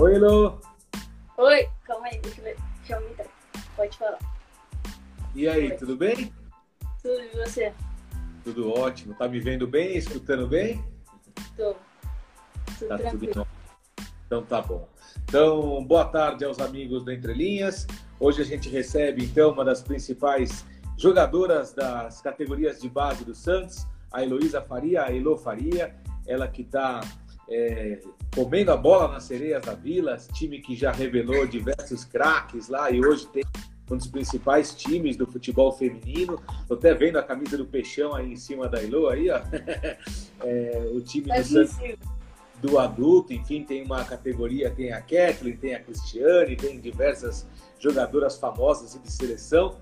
Oi, Elô. Oi, calma aí, deixa eu ver. Deixa eu aumentar. Pode falar. E aí, Oi. tudo bem? Tudo e você? Tudo ótimo. Tá me vendo bem, escutando bem? Tô. Tudo Tá tudo tranquilo. bom. Então tá bom. Então, boa tarde aos amigos do Entre Linhas. Hoje a gente recebe então uma das principais jogadoras das categorias de base do Santos, a Heloísa Faria, a Elo Faria, ela que está comendo a bola nas sereias da Vila, time que já revelou diversos craques lá e hoje tem um dos principais times do futebol feminino. Tô até vendo a camisa do Peixão aí em cima da Elo aí, ó. É, o time do Santos isso, do adulto, enfim, tem uma categoria, tem a Kathleen, tem a Cristiane, tem diversas jogadoras famosas e de seleção.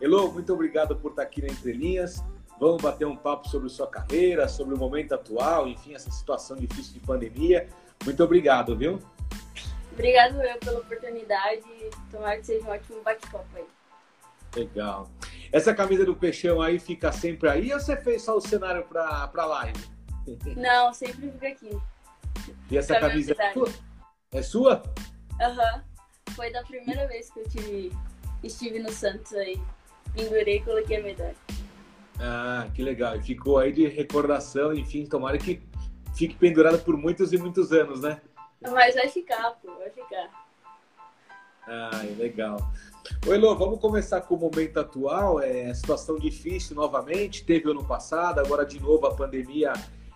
Elo, muito obrigado por estar aqui na Entre Linhas. Vamos bater um papo sobre sua carreira, sobre o momento atual, enfim, essa situação difícil de pandemia. Muito obrigado, viu? Obrigado eu pela oportunidade. Tomara que seja um ótimo bate-papo aí. Legal. Essa camisa do Peixão aí fica sempre aí ou você fez só o cenário para a live? Não, sempre fica aqui. E essa Pra camisa é sua? É sua? Aham. Foi da primeira vez que eu tive, estive no Santos aí. Pendurei e coloquei a medalha. Ah, que legal. E ficou aí de recordação, enfim, tomara que fique pendurada por muitos e muitos anos, né? Mas vai ficar, pô, vai ficar. Ah, legal. Oi, Elô, vamos começar com o momento atual. É situação difícil novamente. Teve ano passado, agora de novo a pandemia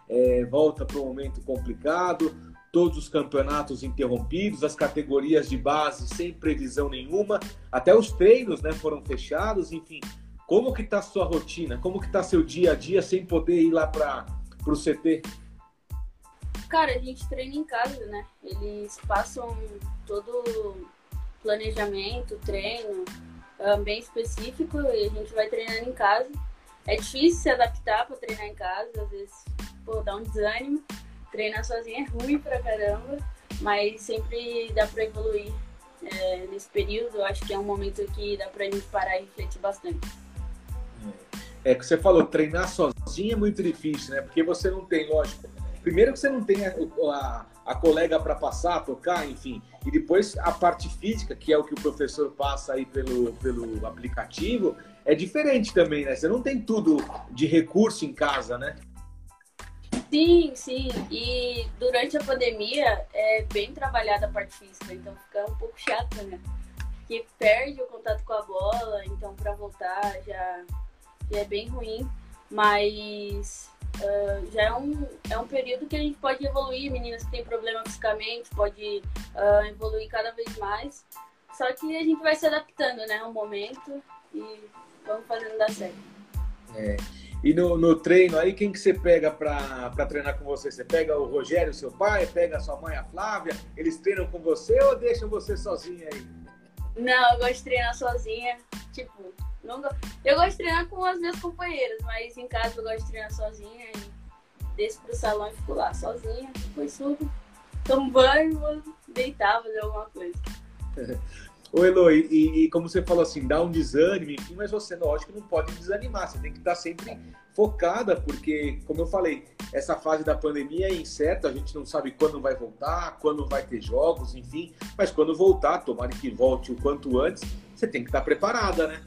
é, volta para um momento complicado. Todos os campeonatos interrompidos, as categorias de base sem previsão nenhuma, até os treinos né, foram fechados. Enfim, como que está a sua rotina? Como que está seu dia a dia sem poder ir lá para o CT? Cara, a gente treina em casa, né? Eles passam todo planejamento, treino ah, bem específico e a gente vai treinando em casa. É difícil se adaptar para treinar em casa, às vezes pô, dá um desânimo. Treinar sozinho é ruim pra caramba, mas sempre dá para evoluir. É, nesse período, eu acho que é um momento que dá pra gente parar e refletir bastante. É que você falou, treinar sozinho é muito difícil, né? Porque você não tem, lógico. Primeiro que você não tem a, a, a colega para passar, tocar, enfim. E depois a parte física, que é o que o professor passa aí pelo, pelo aplicativo, é diferente também, né? Você não tem tudo de recurso em casa, né? Sim, sim. E durante a pandemia é bem trabalhada a parte física, então fica um pouco chato, né? Porque perde o contato com a bola, então para voltar já, já é bem ruim. Mas ah, já é um, é um período que a gente pode evoluir. Meninas que têm problema fisicamente pode ah, evoluir cada vez mais. Só que a gente vai se adaptando, né? Ao momento e vamos fazendo dar certo. E no, no treino aí, quem que você pega para treinar com você? Você pega o Rogério, seu pai, pega a sua mãe, a Flávia? Eles treinam com você ou deixam você sozinha aí? Não, eu gosto de treinar sozinha. Tipo, eu gosto de treinar com as minhas companheiras, mas em casa eu gosto de treinar sozinha e desço pro salão e fico lá sozinha, depois subo, tomo banho, vou deitar, fazer alguma coisa. Ô Elo, e, e- e como você falou assim, dá um desânimo, enfim, mas você, lógico, não pode desanimar, você tem que estar sempre focada, porque, como eu falei, essa fase da pandemia é incerta, a gente não sabe quando vai voltar, quando vai ter jogos, enfim, mas quando voltar, tomara que volte o quanto antes, você tem que estar preparada, né?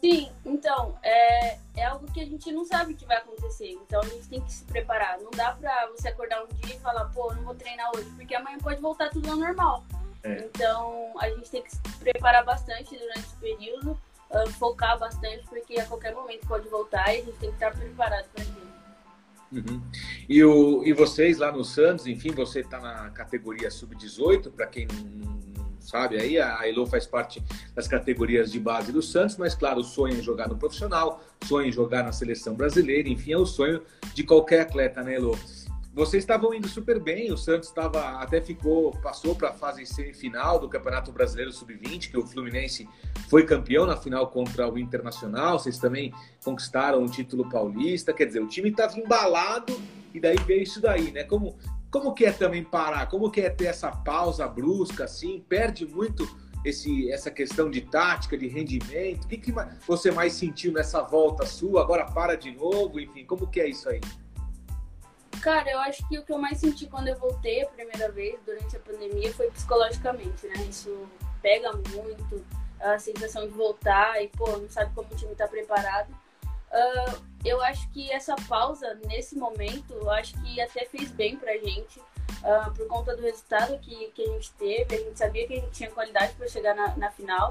Sim, então, é, é algo que a gente não sabe o que vai acontecer, então a gente tem que se preparar. Não dá pra você acordar um dia e falar, pô, não vou treinar hoje, porque amanhã pode voltar tudo ao normal. É. Então, a gente tem que se preparar bastante durante esse período, ah, focar bastante, porque a qualquer momento pode voltar e a gente tem que estar preparado para aquilo. Uhum. E, o, e vocês lá no Santos, enfim, você está na categoria sub-18, para quem não sabe aí, a Elo faz parte das categorias de base do Santos, mas claro, o sonho é jogar no profissional, sonho é jogar na seleção brasileira, enfim, é o sonho de qualquer atleta, né, Elo? Vocês estavam indo super bem, o Santos estava até ficou, passou para a fase semifinal do Campeonato Brasileiro Sub-20, que o Fluminense foi campeão na final contra o Internacional. Vocês também conquistaram o título paulista. Quer dizer, o time estava embalado e daí veio isso daí, né? Como, como que é também parar? Como que é ter essa pausa brusca assim? Perde muito esse, essa questão de tática, de rendimento? O que, que você mais sentiu nessa volta sua? Agora para de novo, enfim, como que é isso aí? Cara, eu acho que o que eu mais senti quando eu voltei a primeira vez durante a pandemia foi psicologicamente, né? Isso pega muito, a sensação de voltar e, pô, não sabe como o time tá preparado. Uh, eu acho que essa pausa, nesse momento, eu acho que até fez bem pra gente, uh, por conta do resultado que, que a gente teve. A gente sabia que a gente tinha qualidade para chegar na, na final,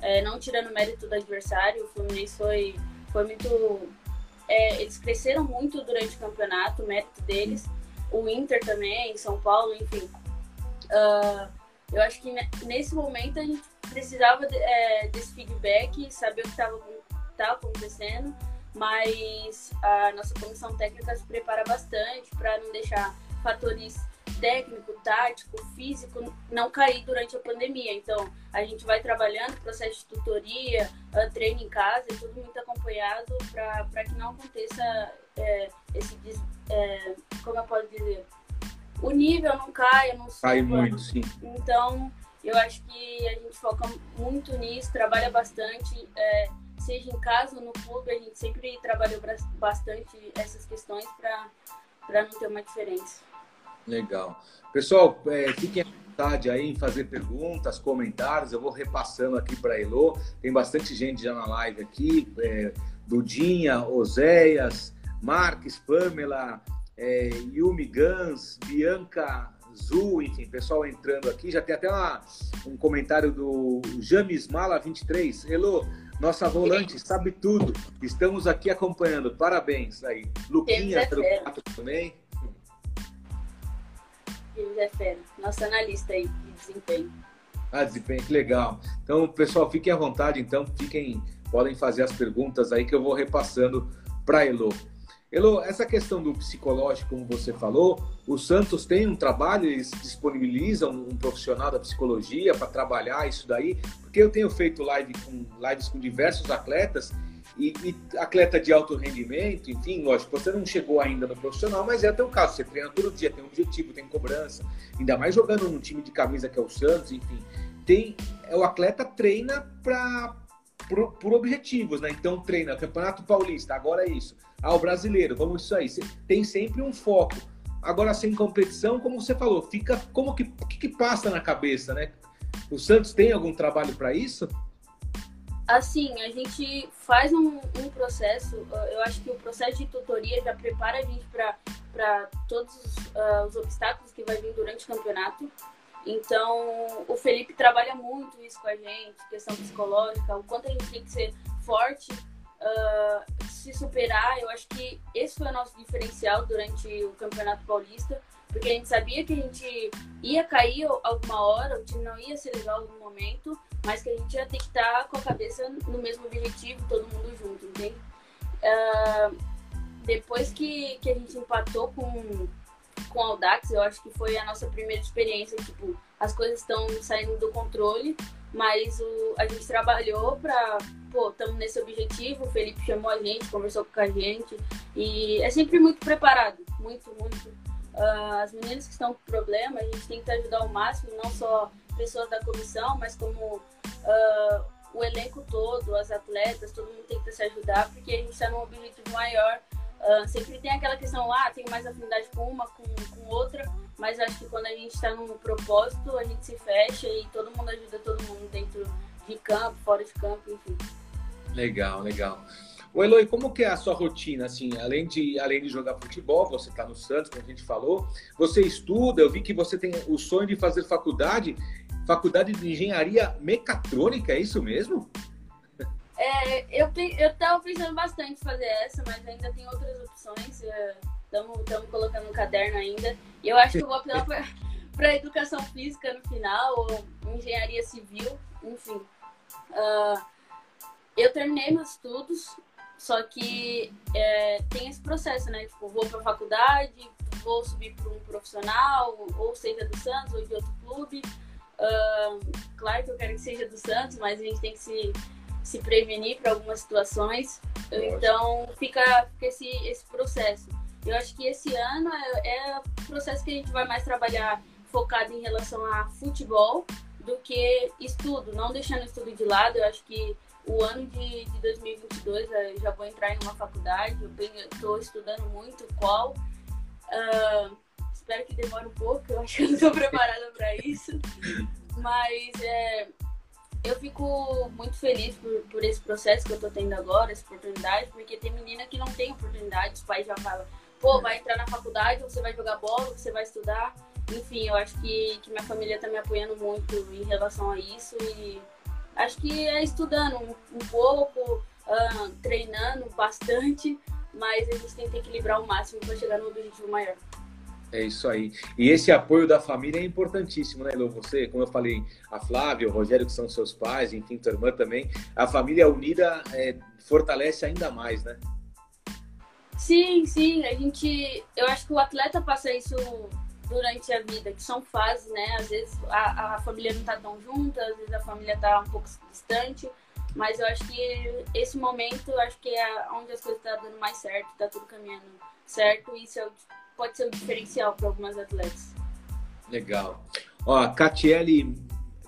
é, não tirando mérito do adversário. O Fluminense foi, foi muito. É, eles cresceram muito durante o campeonato, o mérito deles. O Inter também, São Paulo, enfim. Uh, eu acho que nesse momento a gente precisava de, é, desse feedback, saber o que estava acontecendo mas a nossa comissão técnica se prepara bastante para não deixar fatores técnico, tático, físico não cair durante a pandemia. Então, a gente vai trabalhando processo de tutoria, uh, treino em casa, e tudo muito acompanhado para que não aconteça é, esse, é, como eu posso dizer, o nível não caia, não suba. Cai muito, sim. Então, eu acho que a gente foca muito nisso, trabalha bastante. É, seja em casa ou no clube, a gente sempre trabalhou bastante essas questões para não ter uma diferença. Legal. Pessoal, é, fiquem à vontade aí em fazer perguntas, comentários. Eu vou repassando aqui para a Elo. Tem bastante gente já na live aqui. É, Dudinha, Oséias, Marques, Pamela, é, Yumi Gans, Bianca Zul, enfim, pessoal entrando aqui. Já tem até uma, um comentário do James Mala 23. Elo, nossa volante sabe tudo. Estamos aqui acompanhando. Parabéns aí. Luquinha também. James é fera. Nosso analista aí de desempenho. Ah, desempenho, que legal. Então, pessoal, fiquem à vontade, então, fiquem, podem fazer as perguntas aí que eu vou repassando para Elo. Elo, essa questão do psicológico, como você falou, o Santos tem um trabalho, eles disponibilizam um profissional da psicologia para trabalhar isso daí, porque eu tenho feito live com, lives com diversos atletas e, e, atleta de alto rendimento, enfim, lógico, você não chegou ainda no profissional, mas é até o caso, você treina todo dia, tem um objetivo, tem cobrança, ainda mais jogando num time de camisa que é o Santos, enfim, tem, é, o atleta treina para por, por, objetivos, né? Então treina Campeonato Paulista, agora é isso. Ah, o brasileiro, vamos isso aí. Tem sempre um foco. Agora sem competição, como você falou, fica como que que, que passa na cabeça, né? O Santos tem algum trabalho para isso? Assim, a gente faz um, um, processo, eu acho que o processo de tutoria já prepara a gente para todos os, uh, os, obstáculos que vai vir durante o campeonato. Então, o Felipe trabalha muito isso com a gente, questão psicológica, o quanto a gente tem que ser forte, uh, se superar. Eu acho que esse foi o nosso diferencial durante o Campeonato Paulista porque a gente sabia que a gente ia cair alguma hora, o time não ia se levar algum momento, mas que a gente ia ter que estar com a cabeça no mesmo objetivo, todo mundo junto, entende? Uh, depois que, que a gente empatou com, com o Audax, eu acho que foi a nossa primeira experiência, tipo, as coisas estão saindo do controle, mas o, a gente trabalhou para, pô, estamos nesse objetivo, o Felipe chamou a gente, conversou com a gente, e é sempre muito preparado, muito, muito Uh, as meninas que estão com problema, a gente que ajudar ao máximo, não só pessoas da comissão, mas como uh, o elenco todo, as atletas, todo mundo que se ajudar, porque a gente está num objetivo maior. Uh, sempre tem aquela questão, ah, tem mais afinidade com uma, com, com outra, mas acho que quando a gente está num propósito, a gente se fecha e todo mundo ajuda todo mundo dentro de campo, fora de campo, enfim. Legal, legal. O Eloy, como que é a sua rotina, assim, além de, além de jogar futebol, você está no Santos, como a gente falou, você estuda, eu vi que você tem o sonho de fazer faculdade, faculdade de engenharia mecatrônica, é isso mesmo? É, eu, eu tava pensando bastante em fazer essa, mas ainda tem outras opções, estamos é, colocando no caderno ainda, e eu acho que eu vou apelar para educação física no final, ou engenharia civil, enfim. Uh, eu terminei meus estudos, só que é, tem esse processo, né? Tipo, vou para a faculdade, vou subir para um profissional, ou seja do Santos, ou de outro clube. Uh, claro que eu quero que seja do Santos, mas a gente tem que se, se prevenir para algumas situações. Então, fica, fica esse, esse processo. Eu acho que esse ano é, é o processo que a gente vai mais trabalhar focado em relação a futebol do que estudo, não deixando o estudo de lado. Eu acho que o ano de, de 2022 eu já vou entrar em uma faculdade, eu estou estudando muito qual. Uh, espero que demore um pouco, eu acho que eu não estou preparada para isso. Mas é, eu fico muito feliz por, por esse processo que eu estou tendo agora, essa oportunidade, porque tem menina que não tem oportunidade, os pais já falam, pô, vai entrar na faculdade, você vai jogar bola, você vai estudar. Enfim, eu acho que, que minha família está me apoiando muito em relação a isso e acho que é estudando um, um pouco, uh, treinando bastante, mas a gente tem que equilibrar o máximo para chegar no objetivo maior. É isso aí. E esse apoio da família é importantíssimo, né, Elô? Você, como eu falei, a Flávia, o Rogério, que são seus pais, enfim, tua irmã também. A família unida é, fortalece ainda mais, né? Sim, sim. A gente. Eu acho que o atleta passa isso durante a vida, que são fases, né? Às vezes a, a família não tá tão junta, às vezes a família tá um pouco distante. Mas eu acho que esse momento, eu acho que é onde as coisas estão tá dando mais certo, tá tudo caminhando certo. Isso é, pode ser um diferencial para algumas atletas. Legal. Ó, a Catiele,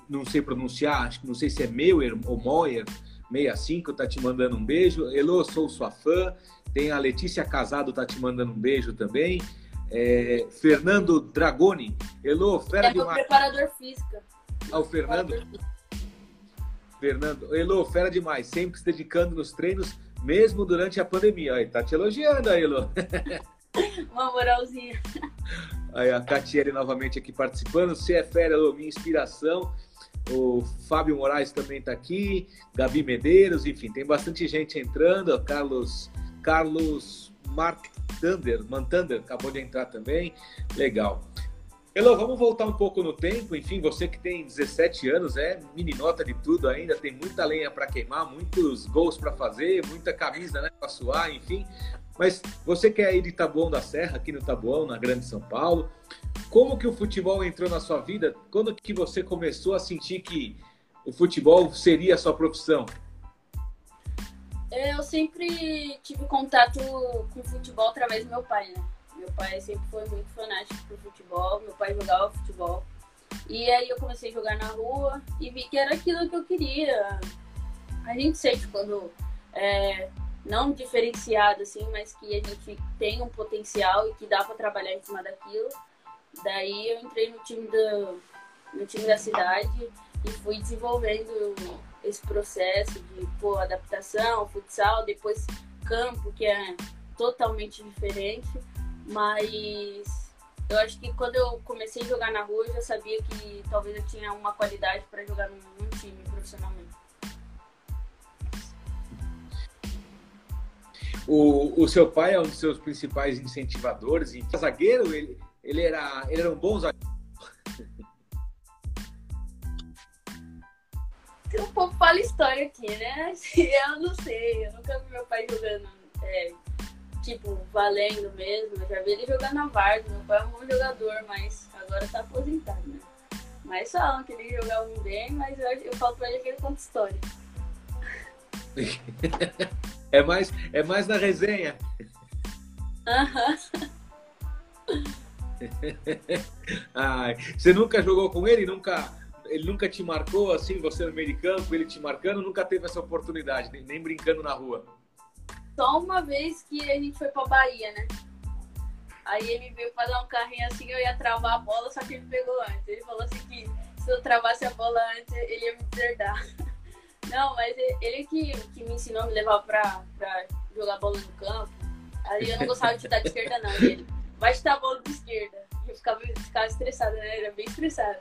não sei pronunciar, acho que não sei se é Meuer ou Moyer, 65, tá te mandando um beijo. Elô, sou sua fã. Tem a Letícia Casado, tá te mandando um beijo também. É, Fernando Dragoni. Elô, fera é demais. É preparador físico. Ah, o Fernando? Fernando. Elô, fera demais. Sempre se dedicando nos treinos, mesmo durante a pandemia. Aí, tá te elogiando aí, Elô. Uma moralzinha. Aí a Catiele novamente aqui participando. Você é fera, minha inspiração. O Fábio Moraes também está aqui, Gabi Medeiros, enfim, tem bastante gente entrando. Carlos, Carlos Martander, Mantander acabou de entrar também. Legal. Elô, vamos voltar um pouco no tempo. Enfim, você que tem 17 anos, é meninota de tudo ainda, tem muita lenha para queimar, muitos gols para fazer, muita camisa né, para suar, enfim. Mas você que é aí de Taboão da Serra, aqui no Taboão, na Grande São Paulo, como que o futebol entrou na sua vida? Quando que você começou a sentir que o futebol seria a sua profissão? Eu sempre tive contato com futebol através do meu pai, né? Meu pai sempre foi muito fanático por futebol, meu pai jogava futebol. E aí eu comecei a jogar na rua e vi que era aquilo que eu queria. A gente sente quando é, não diferenciado assim, mas que a gente tem um potencial e que dá para trabalhar em cima daquilo. Daí eu entrei no time da no time da cidade e fui desenvolvendo esse processo de pô, adaptação, futsal, depois campo, que é totalmente diferente. Mas eu acho que quando eu comecei a jogar na rua, eu já sabia que talvez eu tinha uma qualidade para jogar num, time profissionalmente. O, o seu pai é um dos seus principais incentivadores. E zagueiro, ele, ele, era, ele era um bom zagueiro. Tem um pouco fala história aqui, né? Eu não sei, eu nunca vi meu pai jogando. É, tipo, valendo mesmo. Eu já vi ele jogar na Vargas, meu pai é um bom jogador, mas agora tá aposentado, né? Mas falam que ele jogava bem, mas eu, eu falo pra ele que ele conta história. é, mais, é mais na resenha. Aham. Ai, você nunca jogou com ele? Nunca, ele nunca te marcou assim, você no meio de campo, ele te marcando? Nunca teve essa oportunidade, nem, nem brincando na rua? só uma vez que a gente foi pra Bahia, né? Aí ele veio pra dar um carrinho assim, eu ia travar a bola, só que ele pegou antes. Ele falou assim que se eu travasse a bola antes, ele ia me deserdar. Não, mas ele que, que me ensinou a me levar pra, pra jogar bola no campo. Aí eu não gostava de chutar de esquerda, não. Ele, vai chutar a bola de esquerda. E eu ficava, ficava estressada, né? Era bem estressada.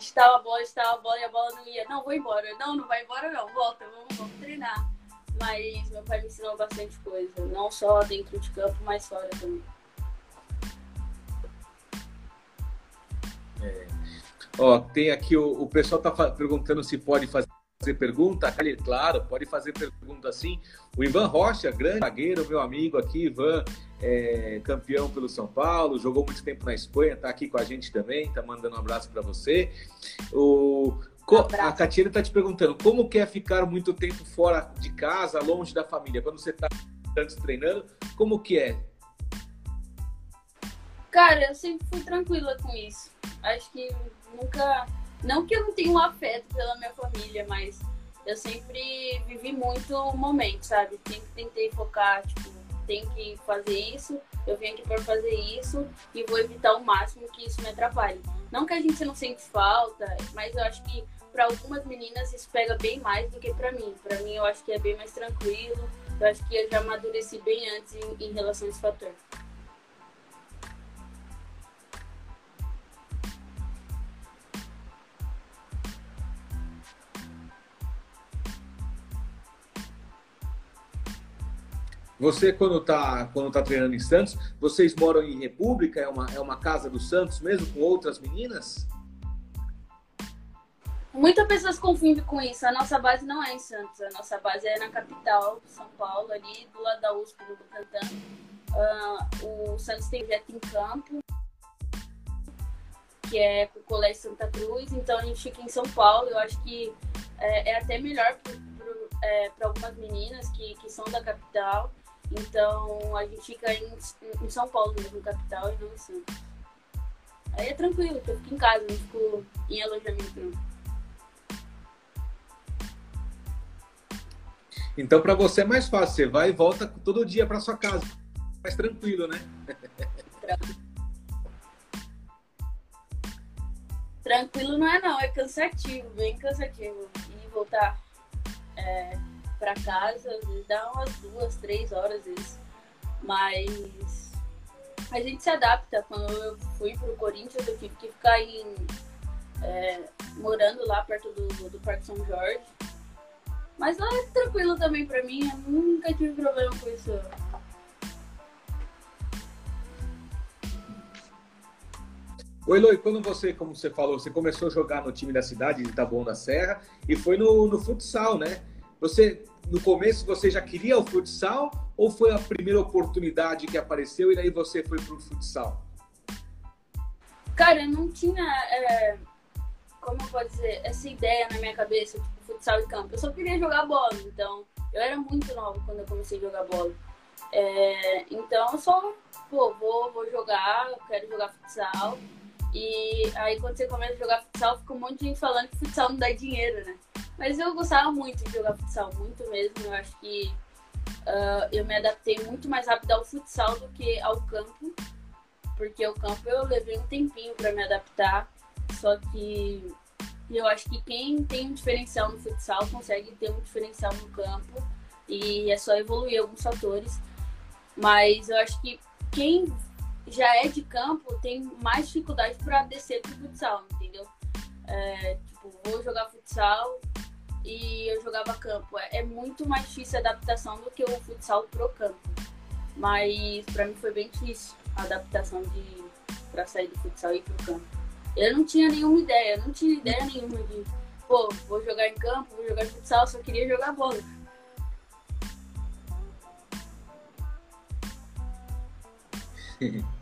Chutava a bola, chutava a bola e a bola não ia. Não, vou embora. Não, não vai embora não. Volta, vamos, vamos treinar mas meu pai me ensinou bastante coisa, não só dentro de campo, mas fora também. É. Ó, tem aqui o, o pessoal tá perguntando se pode fazer pergunta. Claro, pode fazer pergunta sim. O Ivan Rocha, grande zagueiro, meu amigo aqui, Ivan, é, campeão pelo São Paulo, jogou muito tempo na Espanha, tá aqui com a gente também, tá mandando um abraço para você. O a Catiana está te perguntando como que é ficar muito tempo fora de casa, longe da família, quando você está antes treinando, como que é? Cara, eu sempre fui tranquila com isso. Acho que nunca, não que eu não tenha um afeto pela minha família, mas eu sempre vivi muito o momento, sabe? Sempre tentei focar, tipo, tenho que fazer isso, eu vim aqui para fazer isso e vou evitar o máximo que isso me atrapalhe. Não que a gente não sente falta, mas eu acho que para algumas meninas isso pega bem mais do que para mim. Para mim eu acho que é bem mais tranquilo. Eu acho que eu já amadureci bem antes em, em relação a esse fator. Você, quando está quando tá treinando em Santos, vocês moram em República? É uma, é uma casa do Santos mesmo, com outras meninas? Muitas pessoas confundem com isso. A nossa base não é em Santos. A nossa base é na capital, São Paulo, ali do lado da USP, do Butantã. Uh, o Santos tem projeto em campo, que é com o Colégio Santa Cruz. Então a gente fica em São Paulo. Eu acho que é, é até melhor para é, algumas meninas que, que são da capital. Então a gente fica em, em São Paulo mesmo, capital, e não em Santos. Aí é tranquilo, eu fico em casa, não fico em alojamento não. Então para você é mais fácil, você vai e volta todo dia para sua casa. Mais tranquilo, né? Tranquilo não é não, é cansativo, bem cansativo. E voltar é, para casa, às vezes dá umas duas, três horas isso. Mas a gente se adapta. Quando eu fui pro Corinthians, eu tive que ficar em, é, morando lá perto do, do Parque São Jorge. Mas lá é tranquilo também pra mim, eu nunca tive problema com isso. Oi, Loi, quando você, como você falou, você começou a jogar no time da cidade de Taboão da Serra e foi no, no futsal, né? Você, no começo, você já queria o futsal ou foi a primeira oportunidade que apareceu e daí você foi pro futsal? Cara, eu não tinha, é, como eu posso dizer, essa ideia na minha cabeça, tipo, futsal e campo. Eu só queria jogar bola, então eu era muito nova quando eu comecei a jogar bola. É, então eu só, pô, vou, vou jogar, eu quero jogar futsal. E aí quando você começa a jogar futsal, fica um monte de gente falando que futsal não dá dinheiro, né? Mas eu gostava muito de jogar futsal, muito mesmo. Eu acho que uh, eu me adaptei muito mais rápido ao futsal do que ao campo. Porque o campo eu levei um tempinho para me adaptar. Só que eu acho que quem tem um diferencial no futsal consegue ter um diferencial no campo. E é só evoluir alguns fatores. Mas eu acho que quem já é de campo tem mais dificuldade para descer pro futsal, entendeu? É, tipo, vou jogar futsal e eu jogava campo. É, é, muito mais difícil a adaptação do que o futsal pro campo. Mas para mim foi bem difícil a adaptação de para sair do futsal e ir pro campo. Eu não tinha nenhuma ideia, não tinha ideia nenhuma de, pô, vou jogar em campo, vou jogar futsal, só queria jogar bola.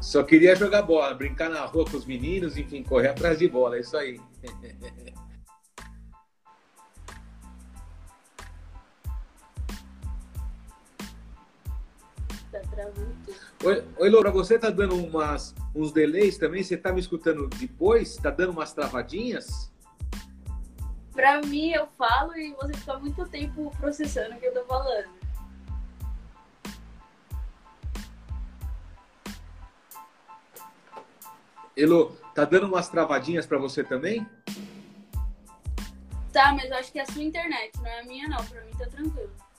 Só queria jogar bola, brincar na rua com os meninos, enfim, correr atrás de bola, é isso aí. Oi, oi, Laura, você tá dando umas, uns delays também? Você tá me escutando depois? Tá dando umas travadinhas? Pra mim, eu falo e você fica muito tempo processando o que eu tô falando. Elo, tá dando umas travadinhas para você também? Tá, mas eu acho que é a sua internet, não é a minha não. Pra mim tá tranquilo.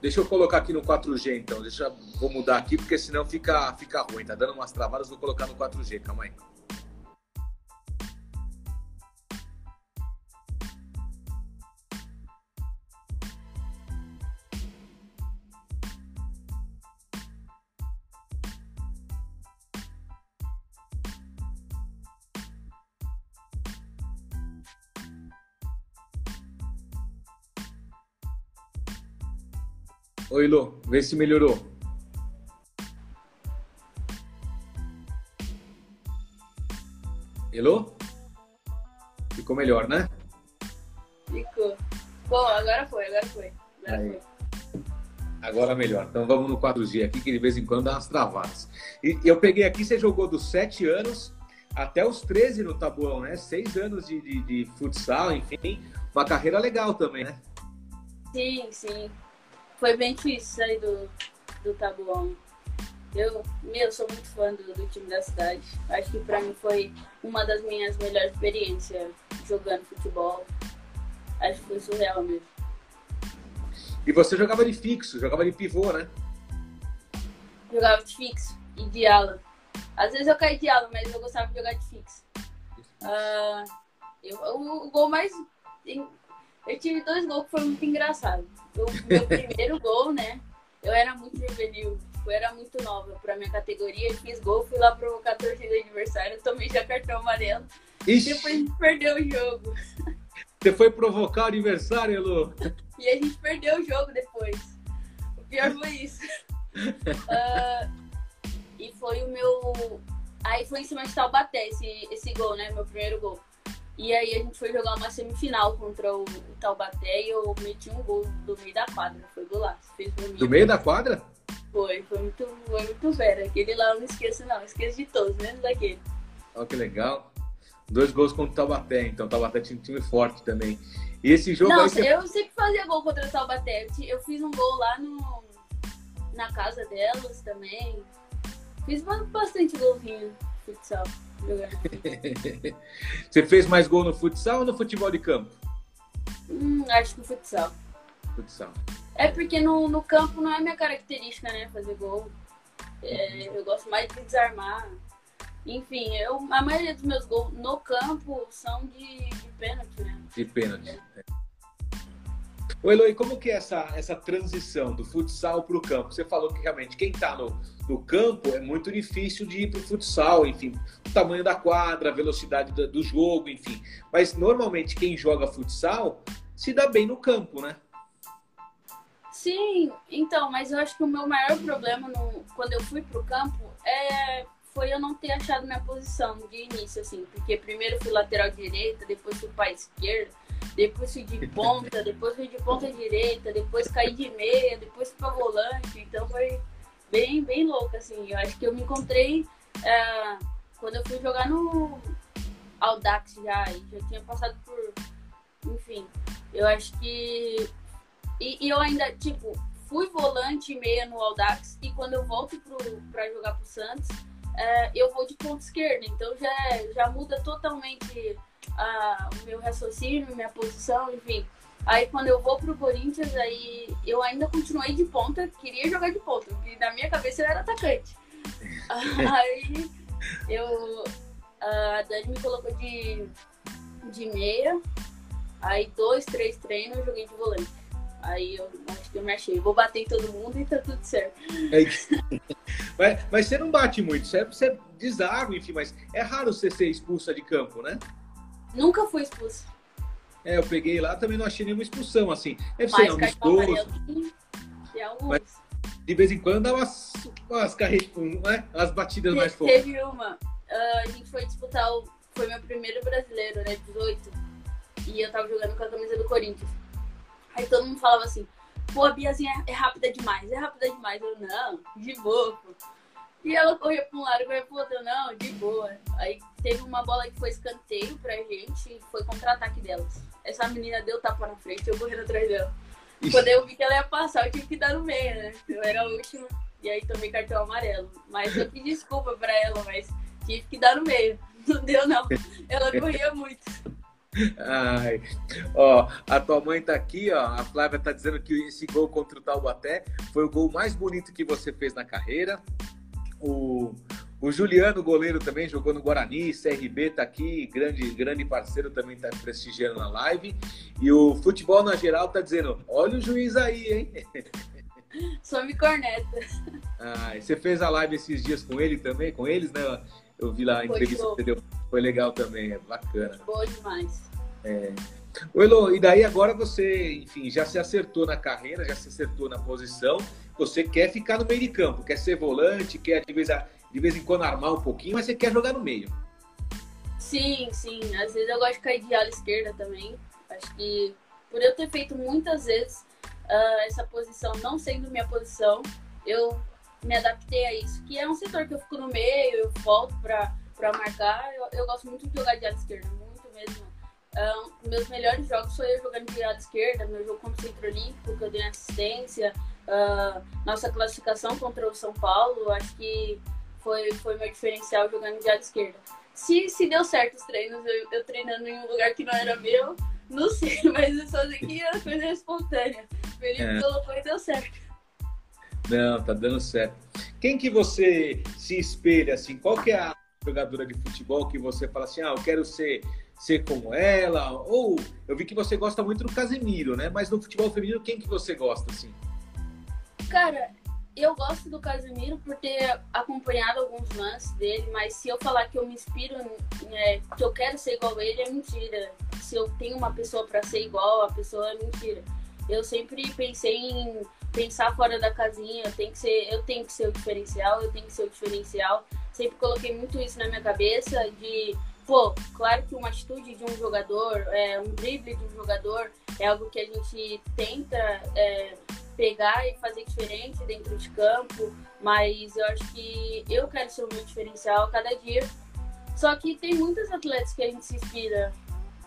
Deixa eu colocar aqui no 4G então. Deixa, vou mudar aqui porque senão fica, fica ruim. Tá dando umas travadas, vou colocar no 4G. Calma aí. Oi, Lô, vê se melhorou. Elô? Ficou melhor, né? Ficou. Bom, agora foi, agora foi. Agora Aí. foi. Agora melhor. Então vamos no 4G aqui, que de vez em quando dá umas travadas. E eu peguei aqui, você jogou dos 7 anos até os 13 no Tabuão, né? 6 anos de, de, de futsal, enfim. Uma carreira legal também, né? Sim, sim. Foi bem difícil sair do, do Tabuão. Eu, meu, sou muito fã do, do, time da cidade. Acho que pra mim foi uma das minhas melhores experiências jogando futebol. Acho que foi surreal mesmo. E você jogava de fixo, jogava de pivô, né? Jogava de fixo e de ala. Às vezes eu caí de ala, mas eu gostava de jogar de fixo. Uh, eu, o, o, gol mais. Eu tive dois gols que foi muito engraçado. O meu primeiro gol, né? Eu era muito juvenil, eu era muito nova pra minha categoria. Fiz gol, fui lá provocar a torcida adversária, tomei já cartão amarelo. Ixi. Depois a gente perdeu o jogo. Você foi provocar o aniversário, Elu? E a gente perdeu o jogo depois. O pior foi isso. uh, e foi o meu. Aí foi em cima de Taubaté esse, esse gol, né? Meu primeiro gol. E aí a gente foi jogar uma semifinal contra o, Taubaté e eu meti um gol do meio da quadra. Foi golaço. Fez do meio da quadra? Foi, foi muito, foi muito vera. Aquele lá eu não esqueço, não. Esqueço de todos, menos daquele. Olha que legal. Dois gols contra o Taubaté, então o Taubaté tinha um time forte também. E esse jogo Não. Você... eu sempre fazia gol contra o Taubaté. Eu fiz um gol lá no, na casa delas também. Fiz bastante golzinho futsal. Você fez mais gol no futsal ou no futebol de campo? Hum, acho que no futsal. Futsal. É porque no, no campo não é minha característica, né? Fazer gol. É, eu gosto mais de desarmar. Enfim, eu, a maioria dos meus gols no campo são de, de pênalti, né? De pênalti. É. Ô Eloy, como que é essa, essa transição do futsal para o campo? Você falou que realmente quem está no, no campo é muito difícil de ir para o futsal, enfim, o tamanho da quadra, a velocidade do, jogo, enfim. Mas normalmente quem joga futsal se dá bem no campo, né? Sim, então, mas eu acho que o meu maior problema no, quando eu fui pro campo é, foi eu não ter achado minha posição de início, assim, porque primeiro fui lateral direita, depois fui para esquerda, depois fui de ponta, depois fui de ponta direita, depois caí de meia, depois fui pra volante, então foi bem, bem louco, assim. Eu acho que eu me encontrei é, quando eu fui jogar no Audax já, e já tinha passado por. Enfim, eu acho que. E, e, eu ainda, tipo, fui volante e meia no Audax, e quando eu volto pro, pra jogar pro Santos, é, eu vou de ponta esquerda, então já, já muda totalmente a, o meu raciocínio, minha posição, enfim. Aí quando eu vou pro Corinthians, aí eu ainda continuei de ponta, queria jogar de ponta, porque na minha cabeça eu era atacante. aí eu a Dani me colocou de, de meia, aí dois, três treinos eu joguei de volante. Aí eu acho que eu me achei. Vou bater em todo mundo e tá tudo certo. É isso. mas, mas você não bate muito, você, você desarma, enfim, mas é raro você ser expulsa de campo, né? Nunca fui expulso. É, eu peguei lá, também não achei nenhuma expulsão, assim. Deve ser amistoso. Mas, de vez em quando dá umas, umas carretas, né? umas batidas Te, mais fortes. Teve uma, uh, a gente foi disputar, o, foi meu primeiro brasileiro, né, 18. E eu tava jogando com a camisa do Corinthians. Aí todo mundo falava assim, pô, a Biazinha é, é rápida demais, é rápida demais. Eu, não, de boa, pô. E ela corria pra um lado, corria pro outro, não, de boa. Aí teve uma bola que foi escanteio pra gente e foi contra-ataque delas. Essa menina deu tapa na frente, eu correndo atrás dela. Ixi. Quando eu vi que ela ia passar, eu tive que dar no meio, né? Eu era a última. E aí tomei cartão amarelo. Mas eu pedi desculpa pra ela, mas tive que dar no meio. Não deu, não. Ela corria muito. Ai, ó, a tua mãe tá aqui, ó. A Flávia tá dizendo que esse gol contra o Taubaté foi o gol mais bonito que você fez na carreira. O, o Juliano, goleiro, também jogou no Guarani, CRB tá aqui, grande, grande parceiro, também tá prestigiando na live. E o futebol na geral tá dizendo: olha o juiz aí, hein? Some corneta. Ah, você fez a live esses dias com ele também, com eles, né? Eu vi lá a entrevista que você deu. Foi legal também, é bacana. Boa demais. É. Oi, Lô, e daí agora você, enfim, já se acertou na carreira, já se acertou na posição. Você quer ficar no meio de campo, quer ser volante, quer de vez, a, de vez em quando armar um pouquinho, mas você quer jogar no meio. Sim, sim. Às vezes eu gosto de cair de ala esquerda também. Acho que por eu ter feito muitas vezes uh, essa posição não sendo minha posição, eu me adaptei a isso. Que é um setor que eu fico no meio, eu volto para marcar. Eu, eu gosto muito de jogar de ala esquerda, muito mesmo. Uh, meus melhores jogos foi eu jogando de lado esquerda, meu jogo contra o Centro Olímpico, que eu dei assistência, uh, nossa classificação contra o São Paulo, acho que foi, foi meu diferencial jogando de lado esquerda. Se, se deu certo os treinos, eu, eu treinando em um lugar que não era meu, não sei, mas eu só sei que era coisa espontânea. Felipe é. colocou e deu certo. Não, tá dando certo. Quem que você se espelha, assim? Qual que é a jogadora de futebol que você fala assim, ah, eu quero ser, ser como ela? Ou eu vi que você gosta muito do Casemiro, né? Mas no futebol feminino, quem que você gosta, assim? Cara, eu gosto do Casemiro por ter acompanhado alguns lances dele, mas se eu falar que eu me inspiro, é, que eu quero ser igual a ele, é mentira. Se eu tenho uma pessoa para ser igual, a pessoa é mentira. Eu sempre pensei em pensar fora da casinha, eu tenho que ser, eu tenho que ser o diferencial, eu tenho que ser o diferencial. Sempre coloquei muito isso na minha cabeça de, pô, claro que uma atitude de um jogador, é, um drible de um jogador é algo que a gente tenta é, pegar e fazer diferente dentro de campo, mas eu acho que eu quero ser o meu diferencial a cada dia. Só que tem muitos atletas que a gente se inspira,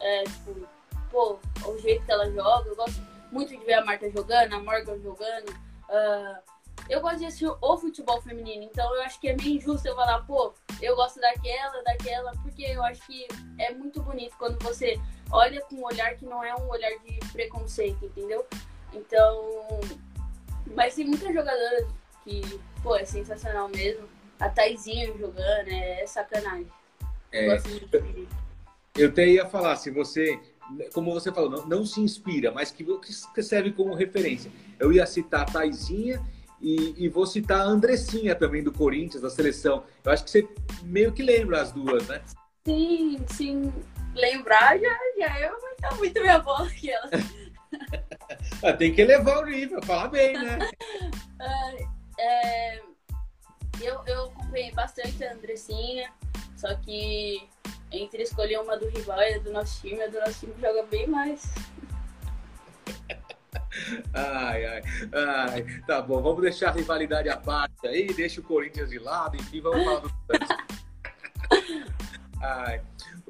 é, tipo, pô, o jeito que ela joga. Eu gosto muito de ver a Marta jogando, a Morgan jogando. Uh, eu gosto de assistir o futebol feminino, então eu acho que é meio injusto eu falar, pô, eu gosto daquela, daquela, porque eu acho que é muito bonito quando você olha com um olhar que não é um olhar de preconceito, entendeu? Então, mas tem muitas jogadoras que, pô, é sensacional mesmo. A Taizinha jogando, é sacanagem. É, eu, eu até ia falar, se você, como você falou, não, não se inspira, mas que, que serve como referência. Eu ia citar a Taizinha e, e, vou citar a Andressinha também do Corinthians, da seleção. Eu acho que você meio que lembra as duas, né? Sim, sim. Lembrar já, já é muito, muito minha bola que ela. Ah, tem que elevar o nível, falar bem, né? é, eu, eu acompanhei bastante a Andressinha, só que entre escolher uma do rival e a do nosso time, a do nosso time joga bem mais. Ai, ai, ai, tá bom, vamos deixar a rivalidade à parte aí, deixa o Corinthians de lado, enfim, vamos falar do Ai.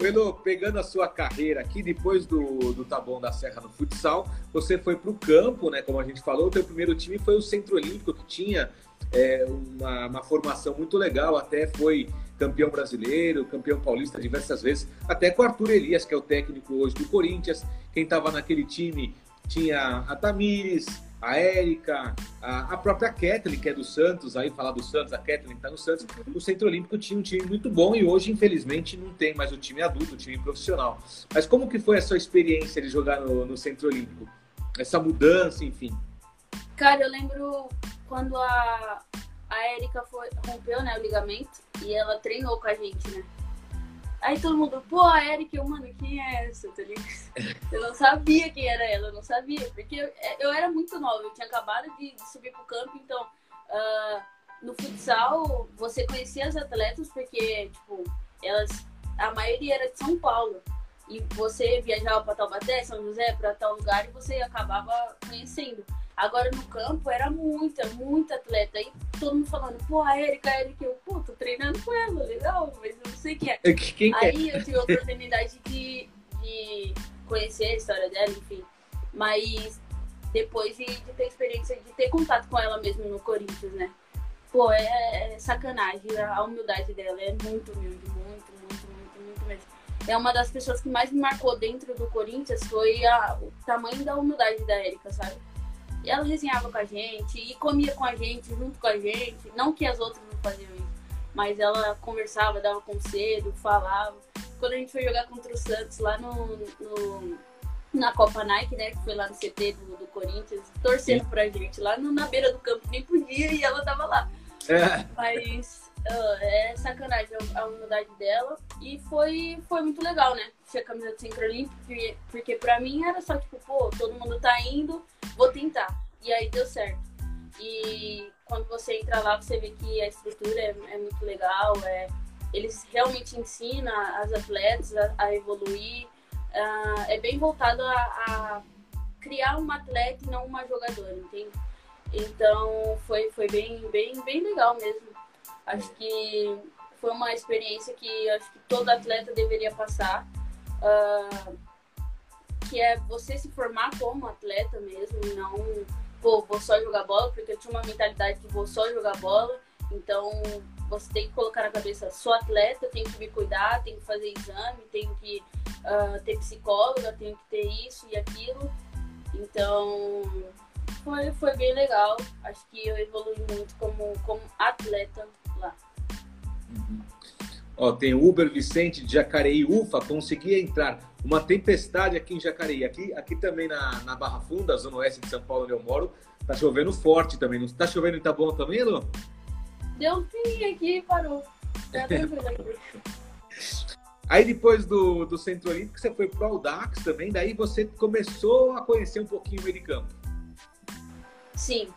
Elo, pegando a sua carreira aqui, depois do, do Taboão da Serra no futsal, você foi para o campo, né? Como a gente falou, o teu primeiro time foi o Centro Olímpico, que tinha é, uma, uma, formação muito legal, até foi campeão brasileiro, campeão paulista diversas vezes, até com o Arthur Elias, que é o técnico hoje do Corinthians. Quem estava naquele time tinha a Tamires, a Érica, a, a, própria Kathleen, que é do Santos, aí falar do Santos, a Kathleen está no Santos. O Centro Olímpico tinha um time muito bom e hoje, infelizmente, não tem mais o time adulto, o time profissional. Mas como que foi a sua experiência de jogar no, no Centro Olímpico? Essa mudança, enfim. Cara, eu lembro quando a, a Érica rompeu né, o ligamento e ela treinou com a gente, né? Aí todo mundo, pô, a Eric, eu, mano, quem é essa? Tá eu não sabia quem era ela, eu não sabia, porque eu, eu era muito nova, eu tinha acabado de, de subir pro campo, então uh, no futsal você conhecia as atletas porque, tipo, elas, a maioria era de São Paulo. E você viajava para Taubaté, São José, para tal lugar e você acabava conhecendo. Agora no campo era muita, muita atleta. Aí todo mundo falando, pô, a Erika, a Erika, eu, pô, tô treinando com ela, legal, mas eu não sei quem é. Quem é? Aí eu tive a oportunidade de, de conhecer a história dela, enfim. Mas depois de, de ter experiência, de ter contato com ela mesmo no Corinthians, né? Pô, é, é sacanagem. A humildade dela é muito humilde, muito, muito, muito, muito mesmo. É uma das pessoas que mais me marcou dentro do Corinthians foi a, o tamanho da humildade da Erika, sabe? E ela resenhava com a gente e comia com a gente, junto com a gente. Não que as outras não faziam isso, mas ela conversava, dava conselho, falava. Quando a gente foi jogar contra o Santos lá no, no na Copa Nike, né? Que foi lá no CT do, do Corinthians, torcendo Sim. pra gente, lá no, na beira do campo, nem podia e ela tava lá. É. Mas uh, é sacanagem a humildade dela. E foi, foi muito legal, né? Ser camisa do Centro Olímpico, porque, porque pra mim era só tipo, pô, todo mundo tá indo, vou tentar. E aí deu certo. E quando você entra lá, você vê que a estrutura é, é muito legal, é, eles realmente ensinam as atletas a, a evoluir. Uh, é bem voltado a, a, criar uma atleta e não uma jogadora, entende? Então foi, foi bem, bem, bem legal mesmo. Acho que foi uma experiência que acho que todo atleta deveria passar. Uh, que é você se formar como atleta mesmo, e não, pô, vou só jogar bola, porque eu tinha uma mentalidade de vou só jogar bola, então você tem que colocar na cabeça, sou atleta, tenho que me cuidar, tenho que fazer exame, tenho que uh, ter psicóloga, tenho que ter isso e aquilo. Então, foi, foi bem legal. Acho que eu evolui muito como, como atleta lá. Uhum. Ó, tem o Uber Vicente de Jacareí, ufa, consegui entrar. Uma tempestade aqui em Jacareí. Aqui, aqui também na, na Barra Funda, zona oeste de São Paulo, onde eu moro, tá chovendo forte também. Não tá chovendo em Itabuna também, Elô? Deu fim aqui e parou. Tá Aí depois do, do Centro Olímpico, você foi pro Audax também, daí você começou a conhecer um pouquinho o meio de campo. Sim.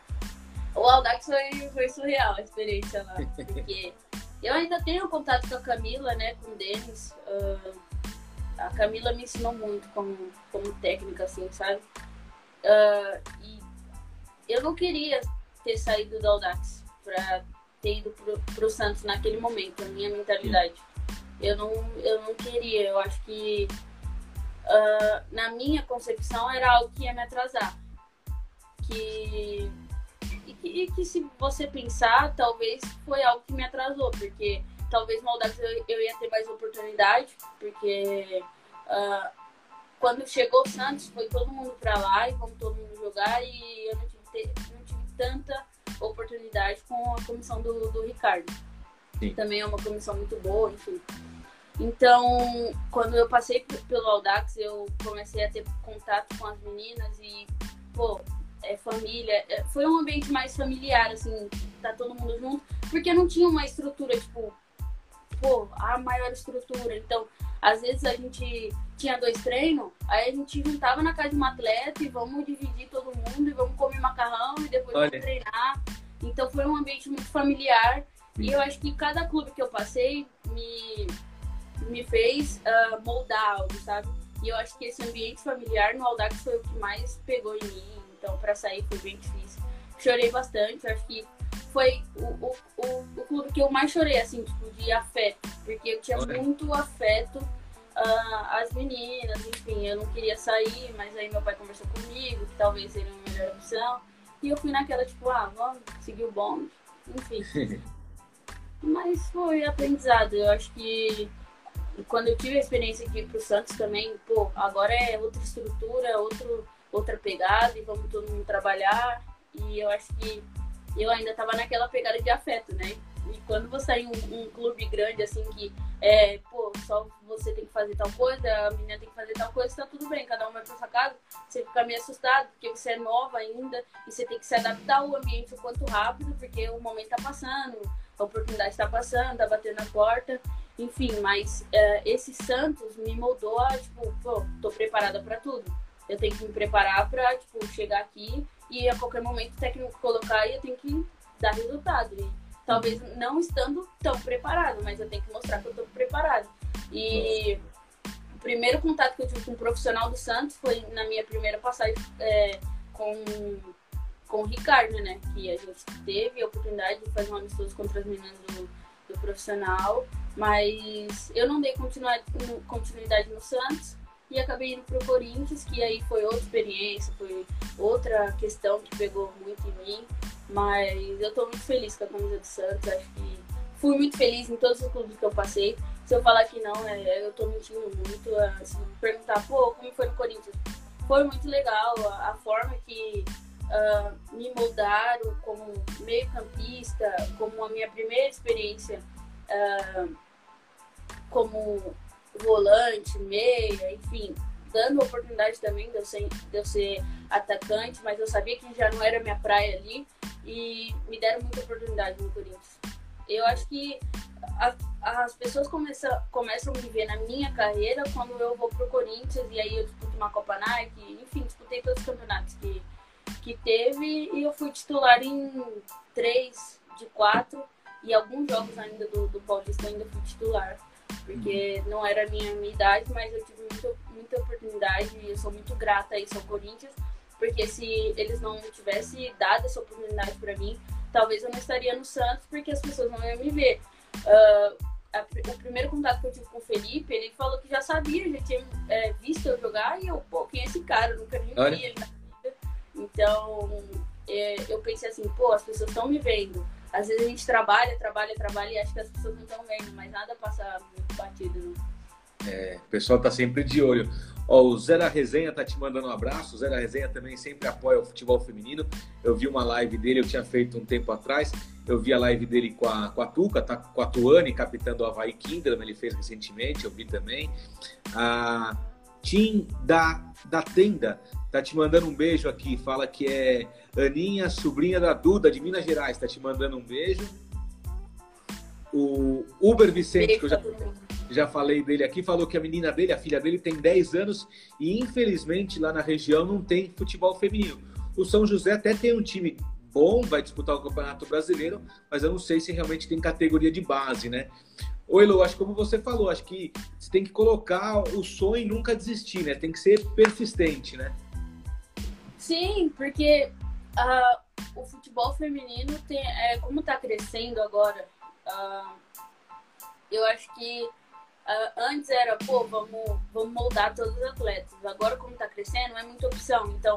O Audax foi, foi surreal a experiência lá, porque eu ainda tenho contato com a Camila, né, com o Denis. Uh, a Camila me ensinou muito como, como técnica, assim, sabe? Uh, e eu não queria ter saído do Audax para ter ido pro, pro Santos naquele momento, a minha mentalidade. Eu não, eu não queria, eu acho que uh, na minha concepção era algo que ia me atrasar. Que e, que, se você pensar, talvez foi algo que me atrasou, porque talvez no Audax eu, eu ia ter mais oportunidade, porque uh, quando chegou o Santos, foi todo mundo para lá e vamos todo mundo jogar, e eu não tive, não tive tanta oportunidade com a comissão do, do Ricardo. Sim. Também é uma comissão muito boa, enfim. Então, quando eu passei pelo Audax, eu comecei a ter contato com as meninas e, pô, é, família. É, foi um ambiente mais familiar, assim, tá todo mundo junto, porque não tinha uma estrutura, tipo, pô, a maior estrutura. Então, às vezes a gente tinha dois treinos, aí a gente juntava na casa de um atleta e vamos dividir todo mundo e vamos comer macarrão e depois Olha. vamos treinar. Então foi um ambiente muito familiar. E eu acho que cada clube que eu passei me me fez uh, moldar algo, sabe? E eu acho que esse ambiente familiar no Audax foi o que mais pegou em mim. Então, para sair foi bem difícil. Chorei bastante. Acho que foi o, o, o, o, clube que eu mais chorei, assim, tipo, de afeto. Porque eu tinha muito afeto uh, às meninas, enfim. Eu não queria sair, mas aí meu pai conversou comigo que talvez seria uma melhor opção. E eu fui naquela, tipo, ah, vamos seguir o bonde. Enfim. mas foi aprendizado. Eu acho que quando eu tive a experiência aqui pro Santos também, pô, agora é outra estrutura, outro, outra pegada e vamos todo mundo trabalhar. E eu acho que eu ainda tava naquela pegada de afeto, né? E quando você tá em um, um, clube grande, assim, que é, pô, só você tem que fazer tal coisa, a menina tem que fazer tal coisa, tá tudo bem, cada um vai pra sua casa, você fica meio assustado, porque você é nova ainda e você tem que se adaptar ao ambiente o quanto rápido, porque o momento tá passando, a oportunidade tá passando, tá batendo na porta. Enfim, mas é, esse Santos me moldou a, tipo, pô, tô preparada para tudo. Eu tenho que me preparar para, tipo, chegar aqui e a qualquer momento o técnico colocar e eu tenho que dar resultado. E talvez não estando tão preparado, mas eu tenho que mostrar que eu tô preparado. E o primeiro contato que eu tive com um profissional do Santos foi na minha primeira passagem é, com, com o Ricardo, né? Que a gente teve a oportunidade de fazer um amistoso contra as meninas do, do profissional. Mas eu não dei continuidade no Santos e acabei indo pro Corinthians, que aí foi outra experiência, foi outra questão que pegou muito em mim. Mas eu tô muito feliz com a camisa do Santos, acho que fui muito feliz em todos os clubes que eu passei. Se eu falar que não, é, eu tô mentindo muito. É, se perguntar, pô, como foi no Corinthians? Foi muito legal a, a forma que uh, me moldaram como meio campista, como a minha primeira experiência uh, como volante, meia, enfim, dando oportunidade também de eu, ser, de eu ser atacante, mas eu sabia que já não era minha praia ali e me deram muita oportunidade no Corinthians. Eu acho que a, as pessoas começam, começam a me ver na minha carreira quando eu vou pro Corinthians e aí eu disputo uma Copa Nike, enfim, disputei todos os campeonatos que, que teve e eu fui titular em três de quatro e alguns jogos ainda do, do Paulista ainda fui titular porque uhum. não era a minha, minha idade, mas eu tive muito, muita oportunidade e eu sou muito grata a isso ao Corinthians, porque se eles não tivessem dado essa oportunidade para mim, talvez eu não estaria no Santos, porque as pessoas não iam me ver. Uh, a, o primeiro contato que eu tive com o Felipe, ele falou que já sabia, já tinha é, visto eu jogar e eu, pô, quem é esse cara? Eu nunca nem vi ele na vida. Então, é, eu pensei assim, pô, as pessoas estão me vendo. Às vezes a gente trabalha, trabalha, trabalha e acha que as pessoas não estão vendo, mas nada passa muito batido, não. É, o pessoal tá sempre de olho. Ó, o Zé da Resenha tá te mandando um abraço. O Zé da Resenha também sempre apoia o futebol feminino. Eu vi uma live dele, eu tinha feito um tempo atrás. Eu vi a live dele com a, com a Tuca, tá com a Tuane, capitã do Havaí Kingdom, ele fez recentemente, eu vi também. A Tim da, da Tenda tá te mandando um beijo aqui. Fala que é Aninha, sobrinha da Duda, de Minas Gerais, tá te mandando um beijo. O Uber Vicente, que eu já já falei dele aqui, falou que a menina dele, a filha dele, tem 10 anos e infelizmente lá na região não tem futebol feminino. O São José até tem um time bom, vai disputar o Campeonato Brasileiro, mas eu não sei se realmente tem categoria de base, né? Oi, Lu, acho que como você falou, acho que você tem que colocar o sonho e nunca desistir, né? Tem que ser persistente, né? Sim, porque uh, o futebol feminino tem, é, como está crescendo agora, uh, eu acho que Uh, antes era, pô, vamos, vamos moldar todos os atletas. Agora, como tá crescendo, é muita opção. Então,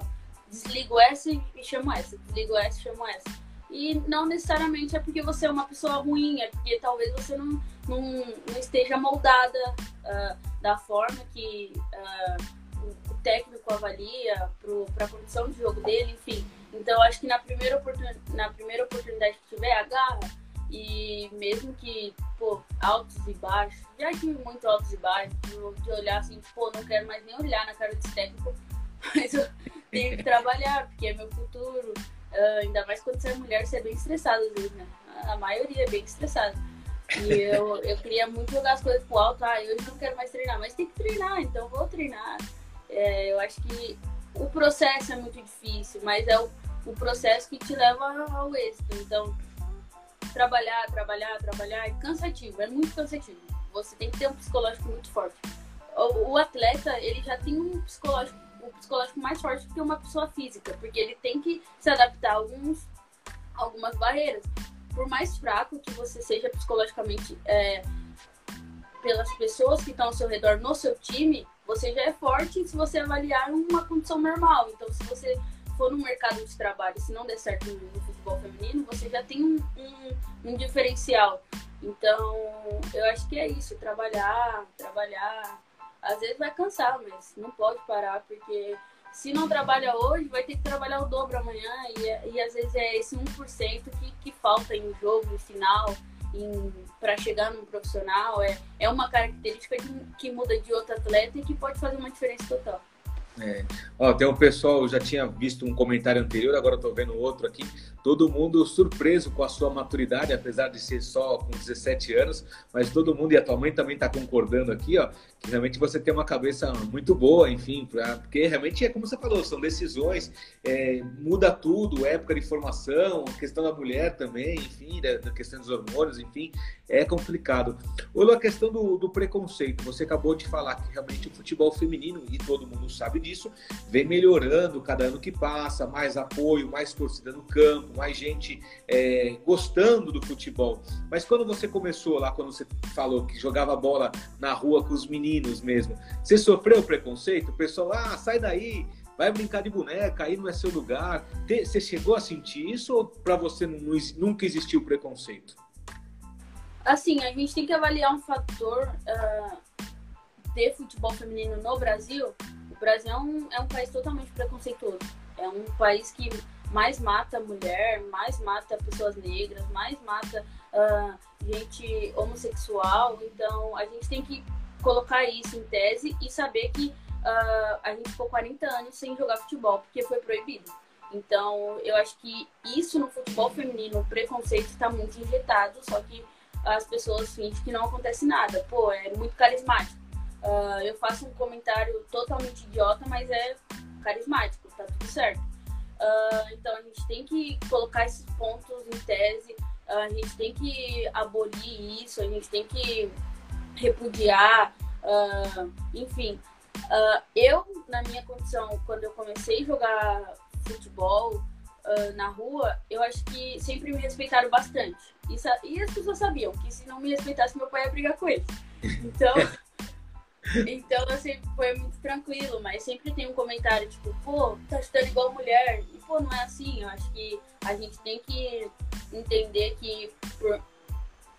desligo essa e chamo essa, desligo essa e chamo essa. E não necessariamente é porque você é uma pessoa ruim, é porque talvez você não, não, não esteja moldada uh, da forma que uh, técnico avalia para a condição de jogo dele, enfim. Então, acho que na primeira, na primeira oportunidade que tiver, agarra e mesmo que, pô, altos e baixos, já tive muito altos e baixos, de olhar assim, pô, não quero mais nem olhar na cara desse técnico, mas eu tenho que trabalhar, porque é meu futuro. Uh, ainda mais quando você é mulher, você é bem estressada né? A maioria é bem estressada. E eu, eu queria muito jogar as coisas pro alto, ah, eu não quero mais treinar, mas tem que treinar, então vou treinar. É, eu acho que o processo é muito difícil, mas é o, o processo que te leva ao êxito. Então, trabalhar, trabalhar, trabalhar é cansativo, é muito cansativo. Você tem que ter um psicológico muito forte. O, o atleta, ele já tem um psicológico, um psicológico mais forte do que uma pessoa física, porque ele tem que se adaptar a alguns, algumas barreiras. Por mais fraco que você seja psicologicamente é, pelas pessoas que estão ao seu redor no seu time, você já é forte se você avaliar uma condição normal. Então, se você for no mercado de trabalho, se não der certo no, futebol feminino, você já tem um, um, diferencial. Então, eu acho que é isso, trabalhar, trabalhar. Às vezes vai cansar, mas não pode parar, porque se não trabalha hoje, vai ter que trabalhar o dobro amanhã. E, e às vezes é esse 1% que, que falta em jogo, no final, para chegar num profissional. É, é uma característica que, que muda de outro atleta e que pode fazer uma diferença total. É. Ó, tem um pessoal, eu já tinha visto um comentário anterior, agora estou vendo outro aqui. Todo mundo surpreso com a sua maturidade, apesar de ser só com 17 anos, mas todo mundo, e a tua mãe também está concordando aqui, ó, realmente você tem uma cabeça muito boa, enfim, pra, porque realmente é como você falou, são decisões, é, muda tudo, época de formação, questão da mulher também, enfim, da, da questão dos hormônios, enfim, é complicado. Olha a questão do, do, preconceito. Você acabou de falar que realmente o futebol feminino, e todo mundo sabe disso, vem melhorando cada ano que passa, mais apoio, mais torcida no campo, mais gente é, gostando do futebol. Mas quando você começou lá, quando você falou que jogava bola na rua com os meninos mesmo, você sofreu preconceito? O pessoal, ah, sai daí, vai brincar de boneca, aí não é seu lugar. Você chegou a sentir isso ou para você nunca existiu preconceito? Assim, a gente tem que avaliar um fator uh, de futebol feminino no Brasil. O Brasil é um, é um país totalmente preconceituoso. É um país que mais mata mulher, mais mata pessoas negras, mais mata uh, gente homossexual. Então, a gente tem que colocar isso em tese e saber que uh, a gente ficou 40 anos sem jogar futebol porque foi proibido. Então, eu acho que isso no futebol feminino, o preconceito está muito injetado, só que as pessoas fingem que não acontece nada. Pô, é muito carismático. Uh, eu faço um comentário totalmente idiota, mas é carismático, tá tudo certo. Uh, então a gente tem que colocar esses pontos em tese, uh, a gente tem que abolir isso, a gente tem que repudiar, enfim. eu, na minha condição, quando eu comecei a jogar futebol, uh, na rua, eu acho que sempre me respeitaram bastante. E, e as pessoas sabiam que se não me respeitasse, meu pai ia brigar com eles. Então, então assim, foi muito tranquilo, mas sempre tem um comentário tipo, pô, tá estudando igual mulher. E pô, não é assim. Eu acho que a gente tem que entender que por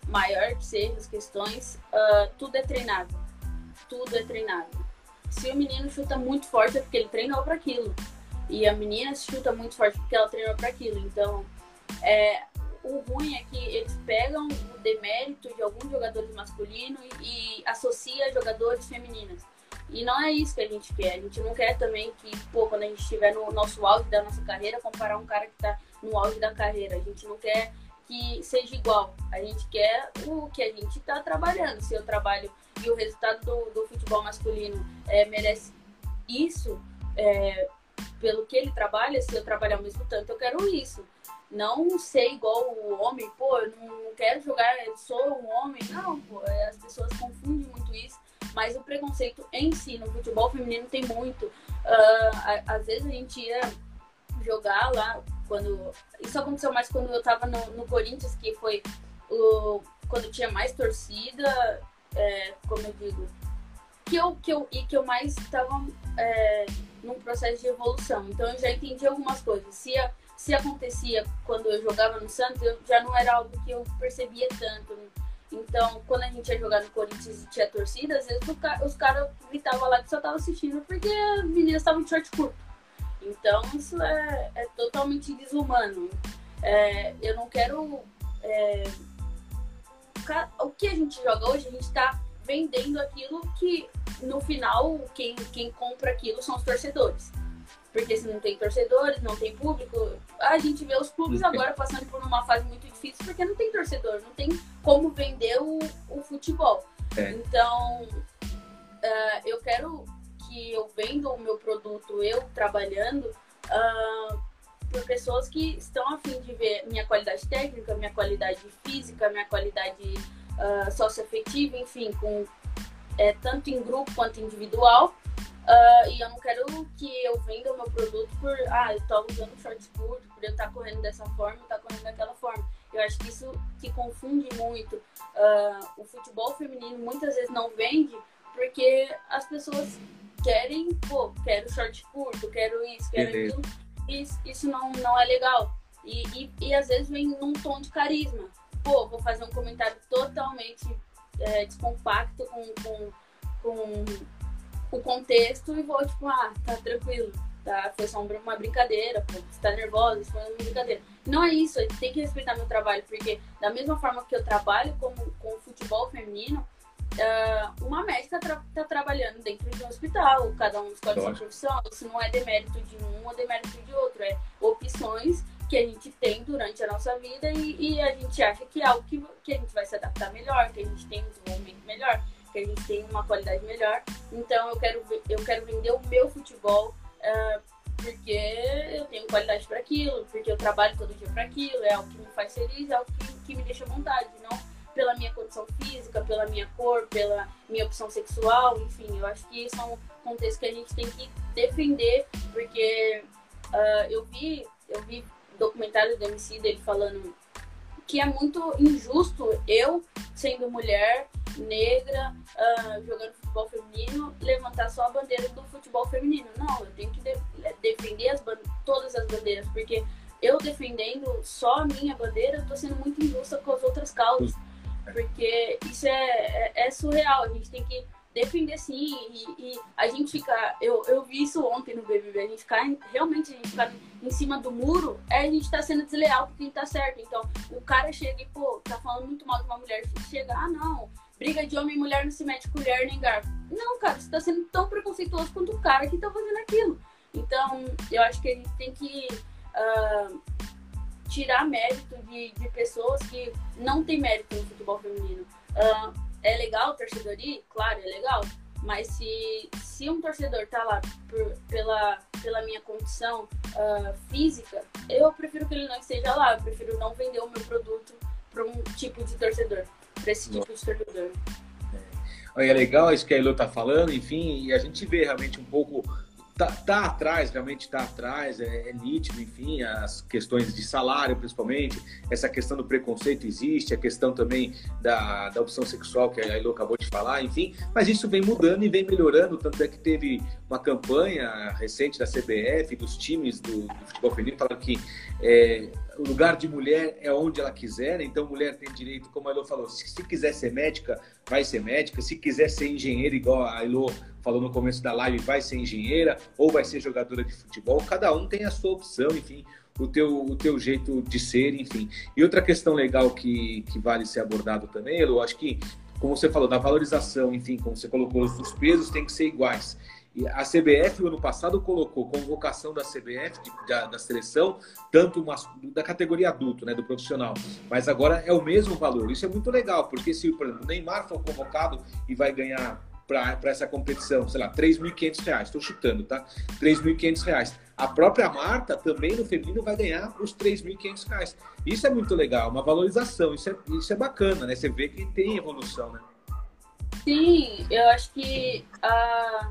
maior que sejam as questões, uh, tudo é treinado. Tudo é treinado. Se o menino chuta muito forte é porque ele treinou para aquilo. E a menina chuta muito forte porque ela treinou para aquilo. Então, é, o ruim é que eles pegam o demérito de alguns jogadores masculinos e, e associa a jogadores femininas. E não é isso que a gente quer. A gente não quer também que, pô, quando a gente estiver no nosso auge da nossa carreira, comparar um cara que está no auge da carreira. A gente não quer que seja igual. A gente quer o que a gente está trabalhando. Se eu trabalho e o resultado do, do futebol masculino é, merece isso, é, pelo que ele trabalha, se eu trabalhar ao mesmo tanto, eu quero isso. Não ser igual o homem, pô, eu não quero jogar, eu sou um homem. Não, pô, é, as pessoas confundem muito isso. Mas o preconceito em si, no futebol feminino, tem muito. Uh, às vezes a gente ia jogar lá, quando. Isso aconteceu mais quando eu tava no, no Corinthians, que foi o, quando tinha mais torcida, é, como eu digo, que eu, que eu, e que eu mais estava é, num processo de evolução. Então eu já entendi algumas coisas. Se, se acontecia quando eu jogava no Santos, eu, já não era algo que eu percebia tanto. Então, quando a gente ia jogar no Corinthians e tinha torcida, às vezes os caras gritavam lá que só estavam assistindo porque as meninas estavam de short curto. Então, isso é, é totalmente desumano. É, eu não quero. É, o que a gente joga hoje, a gente está vendendo aquilo que no final quem, quem compra aquilo são os torcedores. Porque se não tem torcedores, não tem público, a gente vê os clubes agora passando por uma fase muito difícil porque não tem torcedor, não tem como vender o, o futebol. É. Então, uh, eu quero que eu vendo o meu produto, eu trabalhando, uh, por pessoas que estão a fim de ver minha qualidade técnica, minha qualidade física, minha qualidade uh, socioafetiva, enfim, com, é, tanto em grupo quanto individual. Uh, e eu não quero que eu venda o meu produto por, ah, eu tô usando short curto, por eu estar tá correndo dessa forma, estar tá correndo daquela forma. Eu acho que isso que confunde muito. Uh, o futebol feminino muitas vezes não vende porque as pessoas querem, pô, quero short curto, quero isso, quero aquilo. Isso, isso não, não é legal. E, e, e, às vezes vem num tom de carisma. Pô, vou fazer um comentário totalmente é, descompacto com, com, com o contexto e vou, tipo, ah, tá tranquilo. Tá, foi só uma brincadeira, pô, você tá nervosa, isso foi uma brincadeira. Não é isso, tem que respeitar meu trabalho, porque da mesma forma que eu trabalho como, com o futebol feminino, uh, uma médica está tra trabalhando dentro de um hospital, cada um escolhe sua profissão, isso não é demérito de um ou demérito de outro, é opções que a gente tem durante a nossa vida e, e, a gente acha que é algo que, que a gente vai se adaptar melhor, que a gente tem um desenvolvimento melhor, que a gente tem uma qualidade melhor. Então eu quero, eu quero vender o meu futebol uh, porque eu tenho qualidade para aquilo, porque eu trabalho todo dia para aquilo, é algo que me faz feliz, é algo que, que me deixa à vontade, não pela minha condição física, pela minha cor, pela minha opção sexual, enfim, eu acho que são contextos que a gente tem que defender, porque uh, eu vi, eu vi documentário do MC dele falando que é muito injusto eu, sendo mulher, negra, uh, jogando futebol feminino, levantar só a bandeira do futebol feminino. Não, eu tenho que de defender as todas as bandeiras, porque eu defendendo só a minha bandeira, tô sendo muito injusta com as outras causas. Porque isso é, é, é, surreal, a gente tem que defender sim. E, e, a gente fica. Eu, eu vi isso ontem no BBB, a gente ficar. Realmente, a gente ficar em cima do muro, é a gente tá sendo desleal com quem tá certo. Então, o cara chega e, pô, tá falando muito mal de uma mulher. Chega, ah, não, briga de homem e mulher não se mete colher nem garfo. Não, cara, você tá sendo tão preconceituoso quanto o cara que tá fazendo aquilo. Então, eu acho que a gente tem que. Uh, tirar mérito de, de pessoas que não têm mérito no futebol feminino. Uh, é legal torcedor ir? Claro, é legal. Mas se, se um torcedor tá lá por, pela, pela minha condição uh, física, eu prefiro que ele não esteja lá. Eu prefiro não vender o meu produto para um tipo de torcedor, para esse tipo de torcedor. É. é legal isso que a Elo tá falando, enfim, e a gente vê realmente um pouco tá, tá atrás, realmente está atrás, é, é, nítido, enfim, as questões de salário, principalmente, essa questão do preconceito existe, a questão também da, da opção sexual, que a Ilo acabou de falar, enfim, mas isso vem mudando e vem melhorando, tanto é que teve uma campanha recente da CBF, dos times do, do futebol feminino, falando que é, o lugar de mulher é onde ela quiser, então mulher tem direito, como a Elo falou, se, se quiser ser médica, vai ser médica, se quiser ser engenheira, igual a Elo falou no começo da live, vai ser engenheira ou vai ser jogadora de futebol. Cada um tem a sua opção, enfim, o teu, o teu jeito de ser, enfim. E outra questão legal que, que vale ser abordado também, eu acho que, como você falou, da valorização, enfim, como você colocou, os pesos têm que ser iguais. A CBF, o ano passado, colocou convocação da CBF, da, da, seleção, tanto uma, da categoria adulto, né, do profissional. Mas agora é o mesmo valor. Isso é muito legal, porque se, por exemplo, o Neymar for convocado e vai ganhar para essa competição, sei lá, R$ 3.500, estou chutando, tá? R$ 3.500. A própria Marta também no feminino vai ganhar os R$ 3.500. Isso é muito legal, uma valorização, isso é, isso é bacana, né? Você vê que tem evolução, né? Sim, eu acho que a,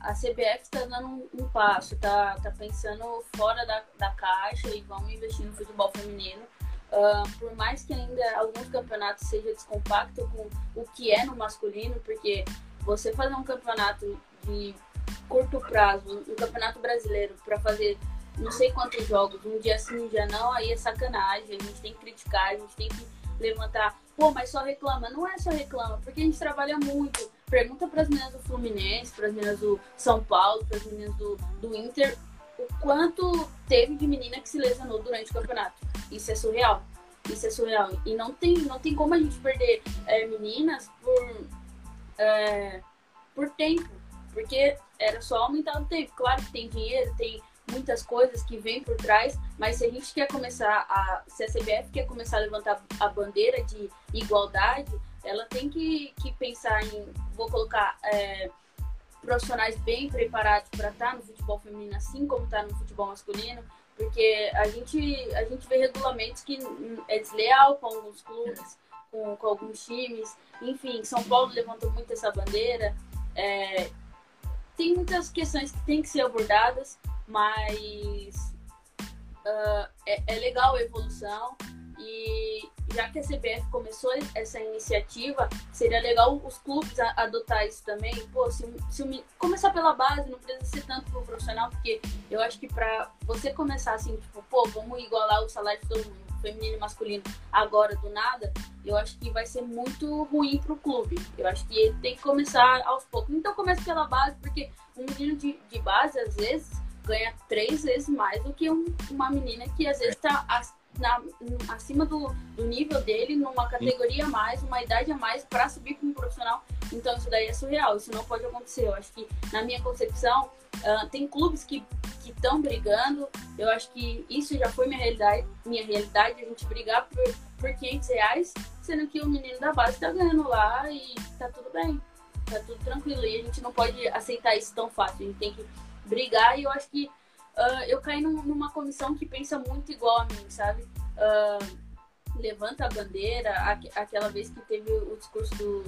a CBF está dando um, passo, tá, tá pensando fora da, da caixa e vamos investir no futebol feminino. Uh, por mais que ainda alguns campeonatos sejam descompactos com o que é no masculino, porque você fazer um campeonato de curto prazo, um campeonato brasileiro, para fazer não sei quantos jogos, um dia sim, um dia não, aí é sacanagem. A gente tem que criticar, a gente tem que levantar. Pô, mas só reclama. Não é só reclama, porque a gente trabalha muito. Pergunta para as meninas do Fluminense, para as meninas do São Paulo, para as meninas do, do Inter, o quanto teve de menina que se lesionou durante o campeonato. Isso é surreal. Isso é surreal. E não tem, não tem como a gente perder é, meninas por é, por tempo, porque era só aumentar o tempo. Claro que tem dinheiro, tem muitas coisas que vêm por trás, mas se a gente quer começar a, se a CBF quer começar a levantar a bandeira de igualdade, ela tem que, que pensar em, vou colocar é, profissionais bem preparados para estar no futebol feminino, assim como está no futebol masculino, porque a gente, a gente vê regulamentos que é desleal com alguns clubes, com, com alguns times. Enfim, São Paulo levantou muito essa bandeira. É, tem muitas questões que têm que ser abordadas, mas uh, é, é, legal a evolução. E já que a CBF começou essa iniciativa, seria legal os clubes adotar isso também. Pô, se, se começar pela base, não precisa ser tanto pro profissional, porque eu acho que para você começar assim, tipo, pô, vamos igualar o salário de todo mundo feminino e masculino agora do nada, eu acho que vai ser muito ruim pro clube. Eu acho que ele tem que começar aos poucos. Então começa pela base, porque um menino de, de base, às vezes, ganha três vezes mais do que um, uma menina que às vezes está na, acima do, do, nível dele, numa categoria a mais, uma idade a mais, para subir um profissional. Então isso daí é surreal, isso não pode acontecer. Eu acho que, na minha concepção, uh, tem clubes que estão brigando. Eu acho que isso já foi minha realidade, minha realidade, a gente brigar por, por 500 reais, sendo que o menino da base está ganhando lá e tá tudo bem, tá tudo tranquilo. E a gente não pode aceitar isso tão fácil, a gente tem que brigar e eu acho que uh, eu caí num, numa comissão que pensa muito igual a mim, sabe? Uh, levanta a bandeira, aqu aquela vez que teve o discurso do,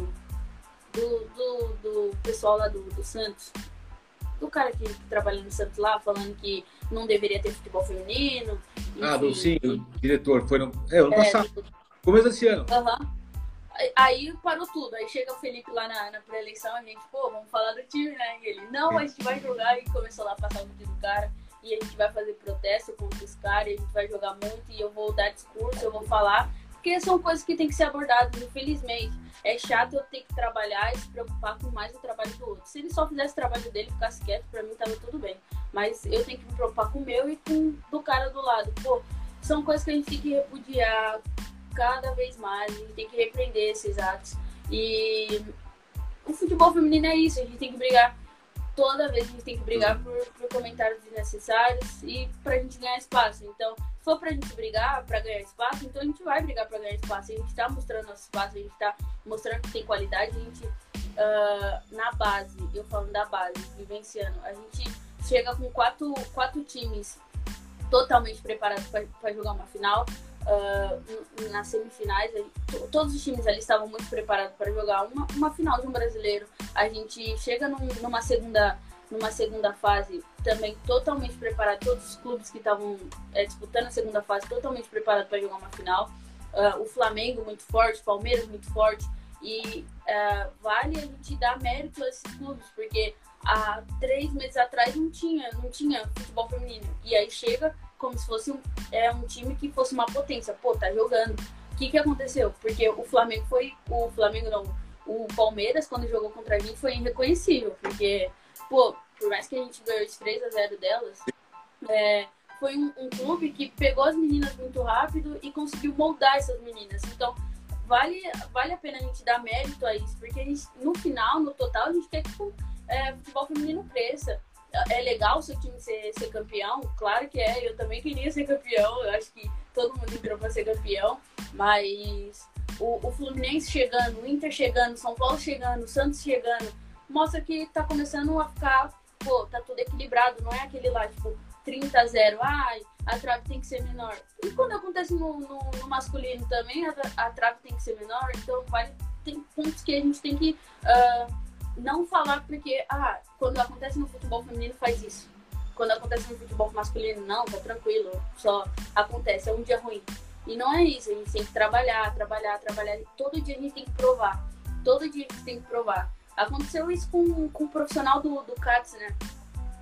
do, do, do pessoal lá do, do Santos, do cara que, trabalha no Santos lá, falando que não deveria ter futebol feminino. Ah, do, sim, o diretor, foi no. É, ano é, passado. Começo desse ano. Uhum. Aí parou tudo. Aí chega o Felipe lá na, na pré-eleição, a gente, pô, vamos falar do time, né? E ele, não, a gente vai jogar. E começou lá a passar o vídeo do cara e a gente vai fazer protesto contra os caras, a gente vai jogar muito, e eu vou dar discurso, eu vou falar, porque são coisas que tem que ser abordadas, infelizmente. É chato eu ter que trabalhar e se preocupar com mais o trabalho do outro. Se ele só fizesse o trabalho dele e ficasse quieto, pra mim tava tudo bem. Mas eu tenho que me preocupar com o meu e com do cara do lado. Pô, são coisas que a gente tem que repudiar cada vez mais, a gente tem que repreender esses atos. E o futebol feminino é isso, a gente tem que brigar toda vez a gente tem que brigar por, por comentários desnecessários e pra gente ganhar espaço. Então, se for pra gente brigar pra ganhar espaço, então a gente vai brigar pra ganhar espaço. A gente tá mostrando nosso espaço, a gente tá mostrando que tem qualidade, a gente, uh, na base, eu falando da base, vivenciando, a gente chega com quatro, quatro times totalmente preparados para jogar uma final uh, nas semifinais. Todos os times ali estavam muito preparados para jogar uma, uma final de um brasileiro. A gente chega num, numa segunda numa segunda fase também totalmente preparado, todos os clubes que estavam é, disputando a segunda fase totalmente preparados para jogar uma final. Uh, o Flamengo muito forte, o Palmeiras muito forte. E uh, vale a gente dar mérito a esses clubes, porque há três meses atrás não tinha, não tinha futebol feminino. E aí chega como se fosse um, é, um time que fosse uma potência. Pô, tá jogando. O que, que aconteceu? Porque o Flamengo foi. O Flamengo não. O Palmeiras, quando jogou contra a gente, foi irreconhecível. Porque, pô, por mais que a gente ganhou de 3 a 0 delas, é, foi um, um, clube que pegou as meninas muito rápido e conseguiu moldar essas meninas. Então, vale, vale a pena a gente dar mérito a isso, porque a gente, no final, no total, a gente quer que o é, futebol feminino cresça. É legal o seu time ser, ser campeão, claro que é. Eu também queria ser campeão, eu acho que todo mundo entrou para ser campeão, mas o, o Fluminense chegando, o Inter chegando, São Paulo chegando, o Santos chegando, mostra que tá começando a ficar, pô, tá tudo equilibrado, não é aquele lá, tipo, 30 a 0, ai, a trave tem que ser menor. E quando acontece no, no, no masculino também, a, a, trave tem que ser menor, então vai, tem pontos que a gente tem que uh, não falar porque, ah, quando acontece no futebol feminino faz isso. Quando acontece no futebol masculino, não, tá tranquilo, só acontece, é um dia ruim. E não é isso, a gente tem que trabalhar, trabalhar, trabalhar. Todo dia a gente tem que provar. Todo dia a gente tem que provar. Aconteceu isso com, com o profissional do, do CATS, né?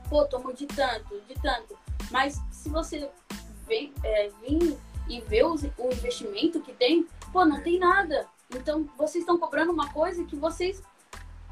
Pô, tomo de tanto, de tanto. Mas se você vem, é, e ver os, o investimento que tem, pô, não tem nada. Então, vocês estão cobrando uma coisa que vocês.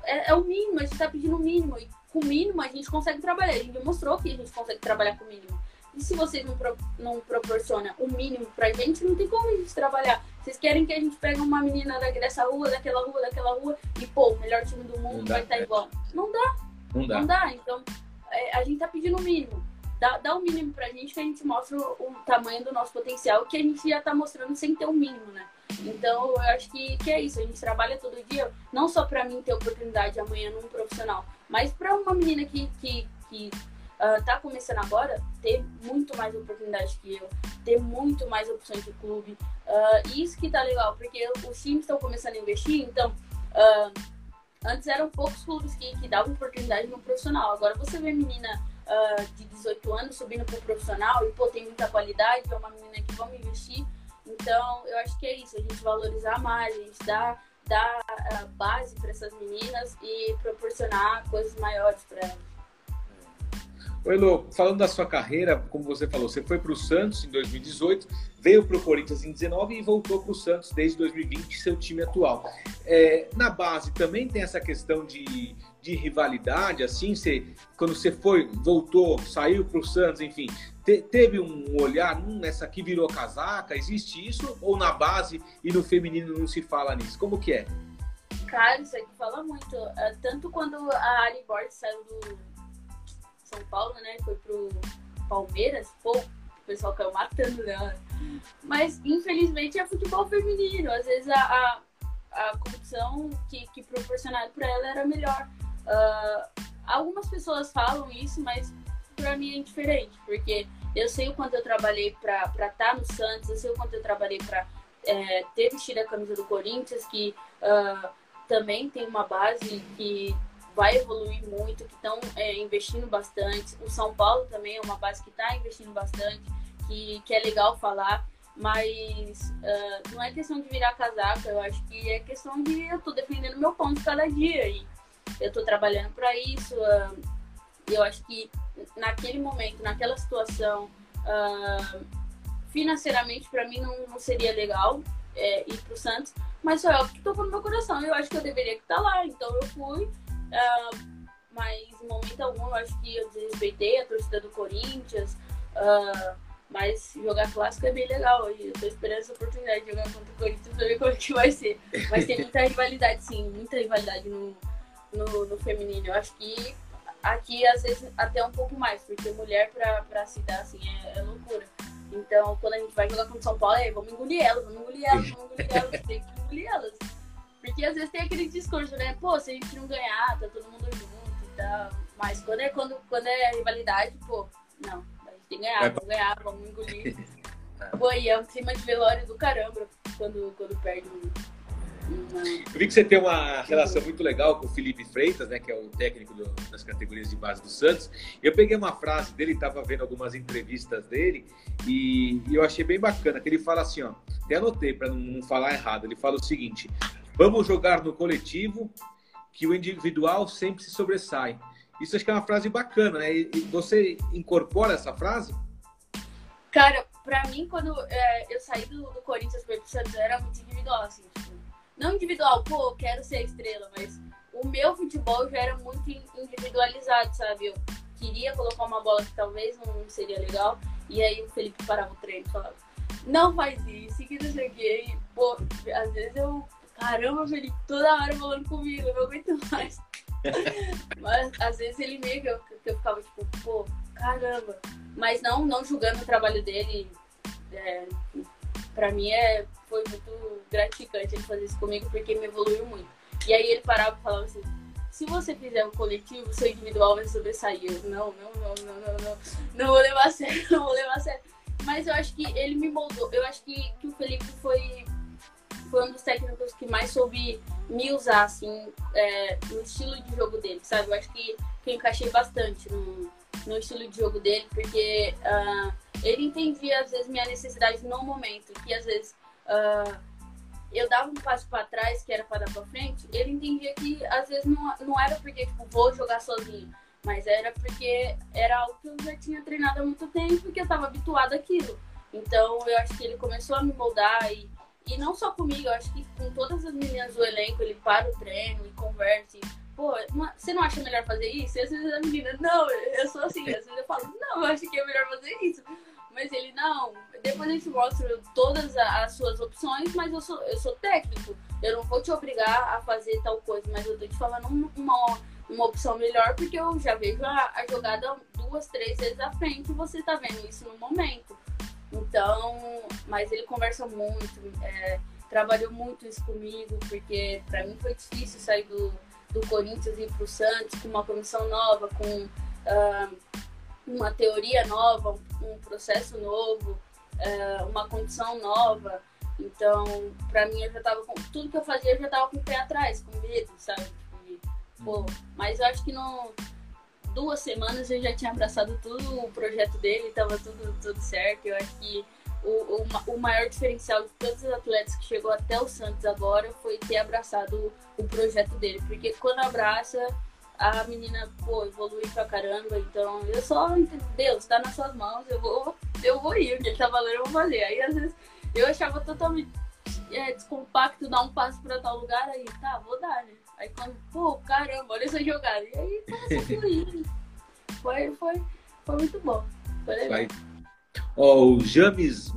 É, é o mínimo, a gente está pedindo o mínimo. E com o mínimo a gente consegue trabalhar. A gente mostrou que a gente consegue trabalhar com o mínimo. E se vocês não, pro, não proporcionam o mínimo pra gente, não tem como a gente trabalhar. Vocês querem que a gente pegue uma menina dessa rua, daquela rua, daquela rua, e pô, o melhor time do mundo vai estar tá igual. Não dá. Não dá. Não dá. Então, é, a gente tá pedindo o mínimo. Dá, dá o mínimo pra gente que a gente mostra o, o tamanho do nosso potencial, que a gente já tá mostrando sem ter o mínimo, né? Então, eu acho que, que é isso. A gente trabalha todo dia, não só para mim ter oportunidade amanhã num profissional, mas para uma menina que, que, que uh, tá começando agora, ter muito mais oportunidade que eu, ter muito mais opções de clube. Uh, isso que tá legal, porque os times estão começando a investir, então. Uh, antes eram poucos clubes que, que davam oportunidade no profissional. Agora você vê menina uh, de 18 anos subindo para o profissional e, pô, tem muita qualidade, é uma menina que vamos investir. Então, eu acho que é isso, a gente valorizar mais, a gente dar, dar uh, base para essas meninas e proporcionar coisas maiores para elas. Oi, Lô, falando da sua carreira, como você falou, você foi para o Santos em 2018, veio para o Corinthians em 19 e voltou para o Santos desde 2020, seu time atual. É, na base também tem essa questão de, de rivalidade, assim, você, quando você foi, voltou, saiu para o Santos, enfim, te, teve um olhar, hum, essa aqui virou casaca, existe isso? Ou na base e no feminino não se fala nisso? Como que é? Cara, isso aqui fala muito. É, tanto quando a Ali Borges saiu do São Paulo, né? Foi pro Palmeiras, pô, o pessoal caiu matando dela. Mas, infelizmente, é futebol feminino. Às vezes a, a, a competição que, que proporcionado para ela era melhor. Uh, algumas pessoas falam isso, mas para mim é diferente, porque eu sei o quanto eu trabalhei para estar tá no Santos, eu sei o quanto eu trabalhei para é, ter vestido a camisa do Corinthians, que uh, também tem uma base que vai evoluir muito, que estão é, investindo bastante. O São Paulo também é uma base que está investindo bastante, que, que é legal falar, mas uh, não é questão de virar casaca, eu acho que é questão de eu tô defendendo meu ponto cada dia e eu tô trabalhando para isso. Uh, eu acho que naquele momento, naquela situação, uh, financeiramente para mim não, não, seria legal é, ir pro Santos, mas só eu que tocou no meu coração. Eu acho que eu deveria estar lá, então eu fui. Uh, mas em momento algum eu acho que eu desrespeitei a torcida do Corinthians. Uh, mas jogar clássico é bem legal. E eu tô esperando essa oportunidade de jogar contra o Corinthians pra ver como é que vai ser. Mas tem muita rivalidade, sim, muita rivalidade no, no, no feminino. Eu acho que aqui às vezes até um pouco mais, porque mulher pra, pra se dar assim é, é loucura. Então, quando a gente vai jogar contra São Paulo, é, vamos engolir elas, vamos engolir elas, vamos engolir elas, tem que engolir elas. Porque às vezes tem aquele discurso, né? Pô, se a gente não ganhar, tá todo mundo junto e tal. Mas quando é, quando, quando é rivalidade, pô, não, a gente tem que ganhar, vamos ganhar, vamos engolir. pô, e é um clima de velório do caramba quando, quando perde uma, Eu vi que você tem uma relação muito legal com o Felipe Freitas, né, que é o técnico do, das categorias de base do Santos. Eu peguei uma frase dele, estava vendo algumas entrevistas dele e, e, eu achei bem bacana, que ele fala assim, ó, até anotei para não, não falar errado, ele fala o seguinte, vamos jogar no coletivo que o individual sempre se sobressai. Isso acho que é uma frase bacana, né? E você incorpora essa frase? Cara, pra mim, quando é, eu saí do, do Corinthians pro Santos, era muito individual, assim, tipo, não individual, pô, quero ser estrela, mas o meu futebol já era muito individualizado, sabe? Eu queria colocar uma bola que talvez não seria legal, e aí o Felipe parava o treino e falava, não faz isso, que não sei o e, pô, às vezes eu, caramba, Felipe, toda hora falando comigo, eu não aguento mais. mas às vezes ele meio que eu, que eu ficava tipo, pô, caramba. Mas não, não julgando o trabalho dele. É, pra mim é, foi muito gratificante ele fazer isso comigo, porque me evoluiu muito. E aí ele parava e falava assim, se você fizer um coletivo, seu individual vai sobressair. Eu, não, não, não, não, não, não. Não vou levar a sério, não vou levar a sério. Mas eu acho que ele me moldou. Eu acho que, que o Felipe foi, foi um dos técnicos que mais soube me usar, assim, é, no estilo de jogo dele, sabe? Eu acho que, que eu encaixei bastante no, no estilo de jogo dele, porque uh, ele entendia, às vezes, minha necessidade no momento, que às vezes uh, eu dava um passo para trás, que era para dar para frente, ele entendia que às vezes não, não era porque, tipo, vou jogar sozinho, mas era porque era algo que eu já tinha treinado há muito tempo e que eu estava habituado àquilo. Então, eu acho que ele começou a me moldar e, e não só comigo, eu acho que com todas as meninas do elenco, ele para o treino e conversa. Pô, você não acha melhor fazer isso? E às vezes a menina, não, eu sou assim. Às vezes eu falo, não, eu acho que é melhor fazer isso. Mas ele, não, depois a gente mostra todas as suas opções, mas eu sou, eu sou técnico. Eu não vou te obrigar a fazer tal coisa, mas eu tô te falando uma, uma opção melhor, porque eu já vejo a, a jogada duas, três vezes à frente e você tá vendo isso no momento. Então, mas ele conversa muito, é, trabalhou muito isso comigo, porque para mim foi difícil sair do, do Corinthians ir para o Santos com uma comissão nova, com uh, uma teoria nova, um, processo novo, uh, uma condição nova. Então, para mim, eu já tava com. Tudo que eu fazia, eu já tava com o pé atrás, com medo, sabe? E, pô, mas eu acho que não. Duas semanas eu já tinha abraçado tudo o projeto dele, tava tudo, tudo certo. Eu acho que o, o, o, maior diferencial de todos os atletas que chegou até o Santos agora foi ter abraçado o, o projeto dele. Porque quando abraça, a menina, pô, evolui pra caramba. Então, eu só, Deus, tá nas suas mãos, eu vou, eu vou ir. O que ele tá valendo, eu vou fazer. Aí, às vezes, eu achava totalmente é, descompacto dar um passo pra tal lugar, aí, tá, vou dar, né? Aí, quando, pô, caramba, olha essa jogada. E aí, começou a fluir. Foi, foi, foi muito bom. Foi legal. Vai Ó, o James,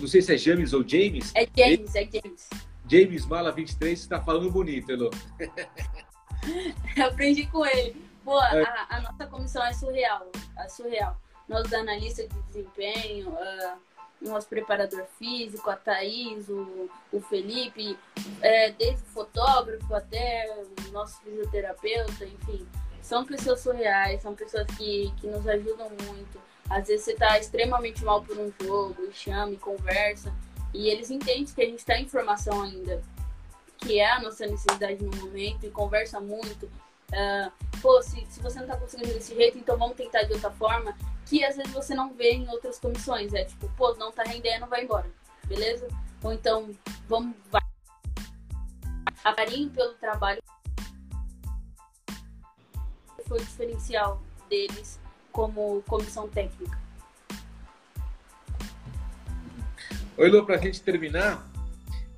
não sei se é James ou James. É James, é James. James Mala 23 está falando bonito, Elo. Eu aprendi com ele. Pô, é. a, a, nossa comissão é surreal. É surreal. Nós analistas de desempenho, uh, nosso preparador físico, a Thaís, o, o Felipe, é, desde o fotógrafo até o nosso fisioterapeuta, enfim. São pessoas surreais, são pessoas que, que nos ajudam muito. Às vezes você tá extremamente mal por um jogo, e chama e conversa, e eles entendem que a gente está em formação ainda, que é a nossa necessidade no momento, e conversa muito. Uh, pô, se, se você não tá conseguindo desse jeito, então vamos tentar de outra forma, que às vezes você não vê em outras comissões. É tipo, pô, não tá rendendo, vai embora, beleza? Ou então, vamos. Vai. Pelo trabalho foi o diferencial deles como comissão técnica. Oi, Lu, para a gente terminar,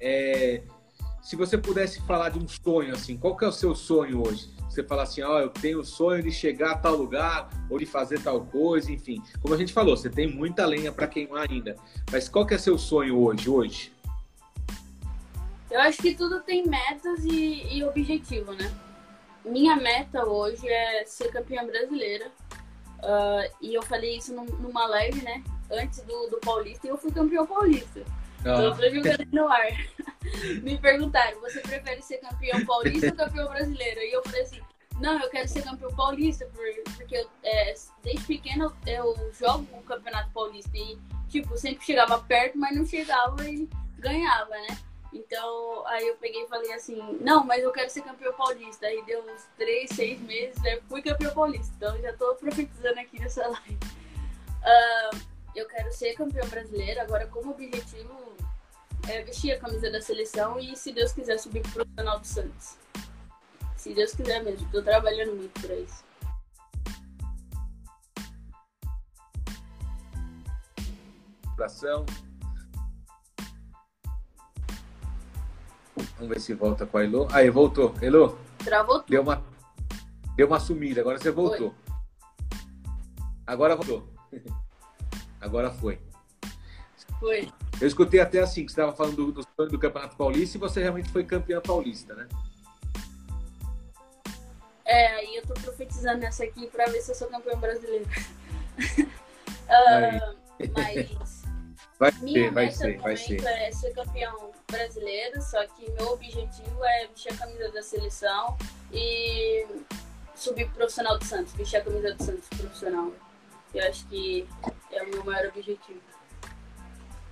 é, se você pudesse falar de um sonho, assim, qual que é o seu sonho hoje? Você fala assim, ó, oh, eu tenho o sonho de chegar a tal lugar ou de fazer tal coisa, enfim. Como a gente falou, você tem muita lenha para queimar ainda. Mas qual que é seu sonho hoje, hoje? Eu acho que tudo tem metas e, e objetivo, né? Minha meta hoje é ser campeã brasileira Uh, e eu falei isso numa live, né? Antes do, do Paulista, e eu fui campeão paulista. Ah. Então, eu tô jogando no ar. Me perguntaram, você prefere ser campeão paulista ou campeão brasileiro? E eu falei assim, não, eu quero ser campeão paulista, porque eu, é, desde pequeno eu jogo o campeonato paulista. E, tipo, sempre chegava perto, mas não chegava e ganhava, né? Então, aí eu peguei e falei assim, não, mas eu quero ser campeão paulista. Aí deu uns três, seis meses, aí fui campeão paulista. Então já tô profetizando aqui nessa live. Uh, eu quero ser campeão brasileiro, agora como objetivo é vestir a camisa da seleção e, se Deus quiser, subir pro profissional do Santos. Se Deus quiser mesmo, tô trabalhando muito pra isso. Abração. Vamos ver se volta com a Elo. Aí, voltou. Elo? Travou Deu uma, deu uma sumida, agora você voltou. Foi. Agora voltou. Agora foi. Foi. Eu escutei até assim, que você estava falando do, do, do Campeonato Paulista e você realmente foi campeã paulista, né? É, aí eu tô profetizando nessa aqui para ver se eu sou campeão brasileiro. uh, mas vai ser, vai ser, vai ser. é ser campeão brasileiro, só que meu objetivo é vestir a camisa da seleção e subir pro profissional do Santos, vestir a camisa do Santos profissional. Eu acho que é o meu maior objetivo.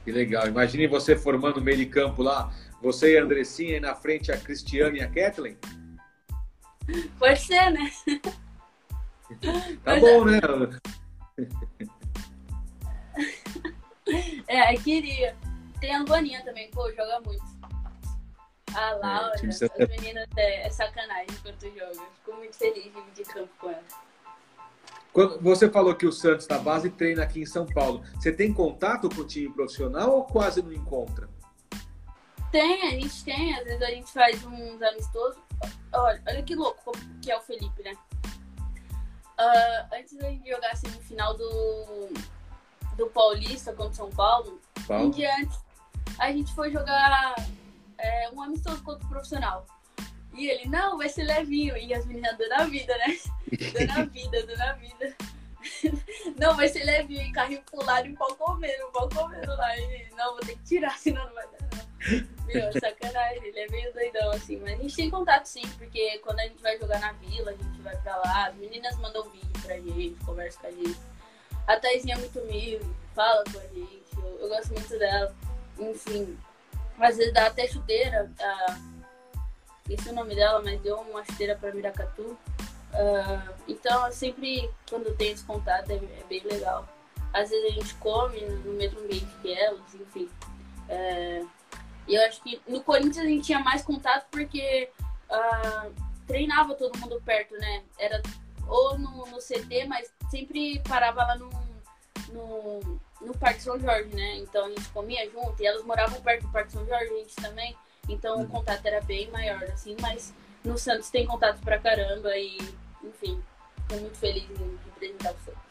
Que legal. Imagine você formando o meio de campo lá, você e a Andressinha, e na frente a Cristiane e a Kathleen. Pode ser, né? Tá Mas bom, é... né? É, queria. Tem a Luaninha também, pô, joga muito. A é, Laura, é, as meninas é, é sacanagem enquanto joga. Fico muito feliz de dividir campo com ela. Quando você falou que o Santos da base treina aqui em São Paulo. Você tem contato com o time profissional ou quase não encontra? Tem, a gente tem. Às vezes a gente faz uns amistosos. Olha, olha que louco que é o Felipe, né? Uh, antes da gente jogar assim, no final do, do Paulista contra São Paulo, Paulo. um dia antes, a gente foi jogar é, um amistoso contra o profissional. E ele, não, vai ser levinho. E as meninas dando a vida, né? Dando a vida, dando a vida. Não, vai ser levinho. E carrinho pro lado e o pau comendo, o pau comendo lá. E ele, não, vou ter que tirar, senão não vai dar, não. Meu, sacanagem. Ele é meio doidão, assim. Mas a gente tem contato, sim. Porque quando a gente vai jogar na vila, a gente vai pra lá. As meninas mandam vídeo pra gente, conversa com a gente. A Thaisinha é muito humilde, fala com a gente. Eu, eu gosto muito dela. Enfim, às vezes dá até chuteira. A, esqueci o nome dela, mas deu uma chuteira para Miracatu. Uh, então, sempre, quando tem esse contato, é, é, bem legal. Às vezes a gente come no mesmo ambiente que elas, enfim. É, e eu acho que no Corinthians a gente tinha mais contato porque uh, treinava todo mundo perto, né? Era ou no, no CT, mas sempre parava lá no, no, no Parque São Jorge, né? Então a gente comia junto e elas moravam perto do Parque São Jorge, a gente também. Então o uhum. contato era bem maior, assim, mas no Santos tem contato pra caramba e, enfim, estou muito feliz em representar o Santos.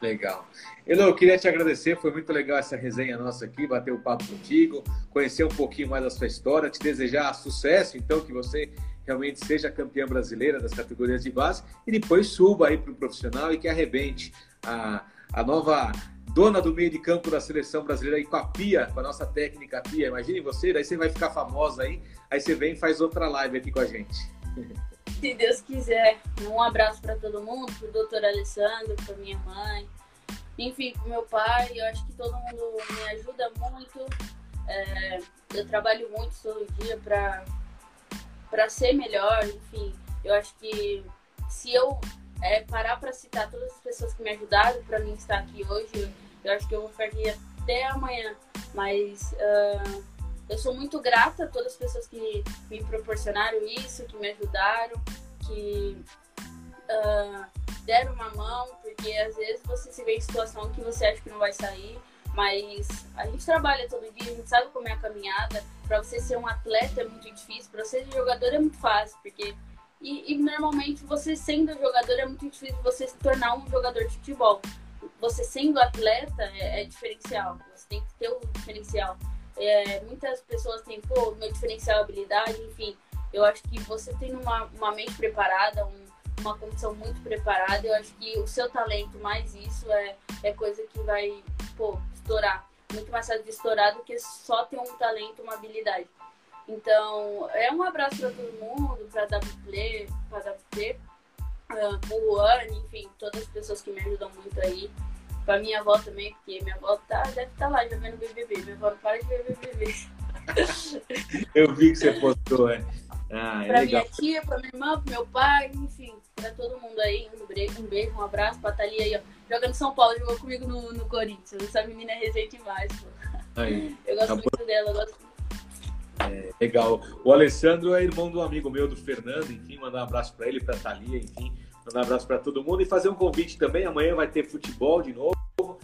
Legal. Elo, eu queria te agradecer, foi muito legal essa resenha nossa aqui, bater o papo contigo, conhecer um pouquinho mais da sua história, te desejar sucesso, então, que você realmente seja campeã brasileira das categorias de base e depois suba aí para o profissional e que arrebente a, a nova dona do meio de campo da seleção brasileira aí com a Pia, com a nossa técnica Pia. Imagine você, daí você vai ficar famosa aí, aí você vem e faz outra live aqui com a gente. Se Deus quiser. Um abraço para todo mundo, pro doutor Alessandro, para minha mãe, enfim, pro meu pai. Eu acho que todo mundo me ajuda muito. É, eu trabalho muito todo dia para para ser melhor, enfim. Eu acho que se eu é, parar para citar todas as pessoas que me ajudaram para mim estar aqui hoje, eu acho que eu vou ficar aqui até amanhã. Mas uh, eu sou muito grata a todas as pessoas que me proporcionaram isso, que me ajudaram, que uh, deram uma mão, porque às vezes você se vê em situação que você acha que não vai sair, mas a gente trabalha todo dia, a gente sabe como é a caminhada. Para você ser um atleta é muito difícil, para você ser jogador é muito fácil, porque e, e, normalmente você sendo jogador é muito difícil você se tornar um jogador de futebol. Você sendo atleta é, é diferencial. Você tem que ter um diferencial. É, muitas pessoas têm, pô, meu diferencial é habilidade, enfim. Eu acho que você tem uma, uma mente preparada, um, uma condição muito preparada, eu acho que o seu talento mais isso é, é coisa que vai, pô, estourar. Muito mais fácil de estourar do que só ter um talento, uma habilidade. Então, é um abraço para todo mundo, para a WP, para a WP, uh, o Juan, enfim, todas as pessoas que me ajudam muito aí. Pra minha avó também, porque minha avó tá, deve estar tá lá já vendo BBB. Minha avó não para de ver BBB. Eu vi que você postou, é. Ah, é pra legal. minha tia, pra minha irmã, pro meu pai, enfim, pra todo mundo aí. Um beijo, um, beijo, um abraço pra Thalia aí, ó. Jogando São Paulo, jogou comigo no, no Corinthians. Essa menina é resenha demais, pô. Aí, eu gosto acabou... muito dela, eu gosto é, legal. O Alessandro é irmão do amigo meu, do Fernando, enfim, mandar um abraço para ele, para Thalia, enfim, mandar um abraço para todo mundo e fazer um convite também. Amanhã vai ter futebol de novo.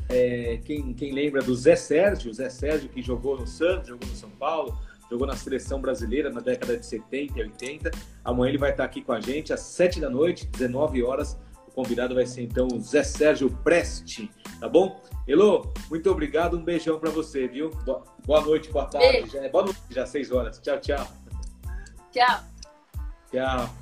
É, quem, quem lembra do Zé Sérgio, Zé Sérgio que jogou no Santos, jogou no São Paulo, jogou na seleção brasileira na década de 70 e 80. Amanhã ele vai estar aqui com a gente às 7 da noite, 19 horas. O convidado vai ser então o Zé Sérgio Preste, tá bom? Elô, muito obrigado, um beijão para você, viu? Boa noite, boa tarde. Já, é boa noite, já 6 horas. Tchau, tchau. Tchau. Tchau.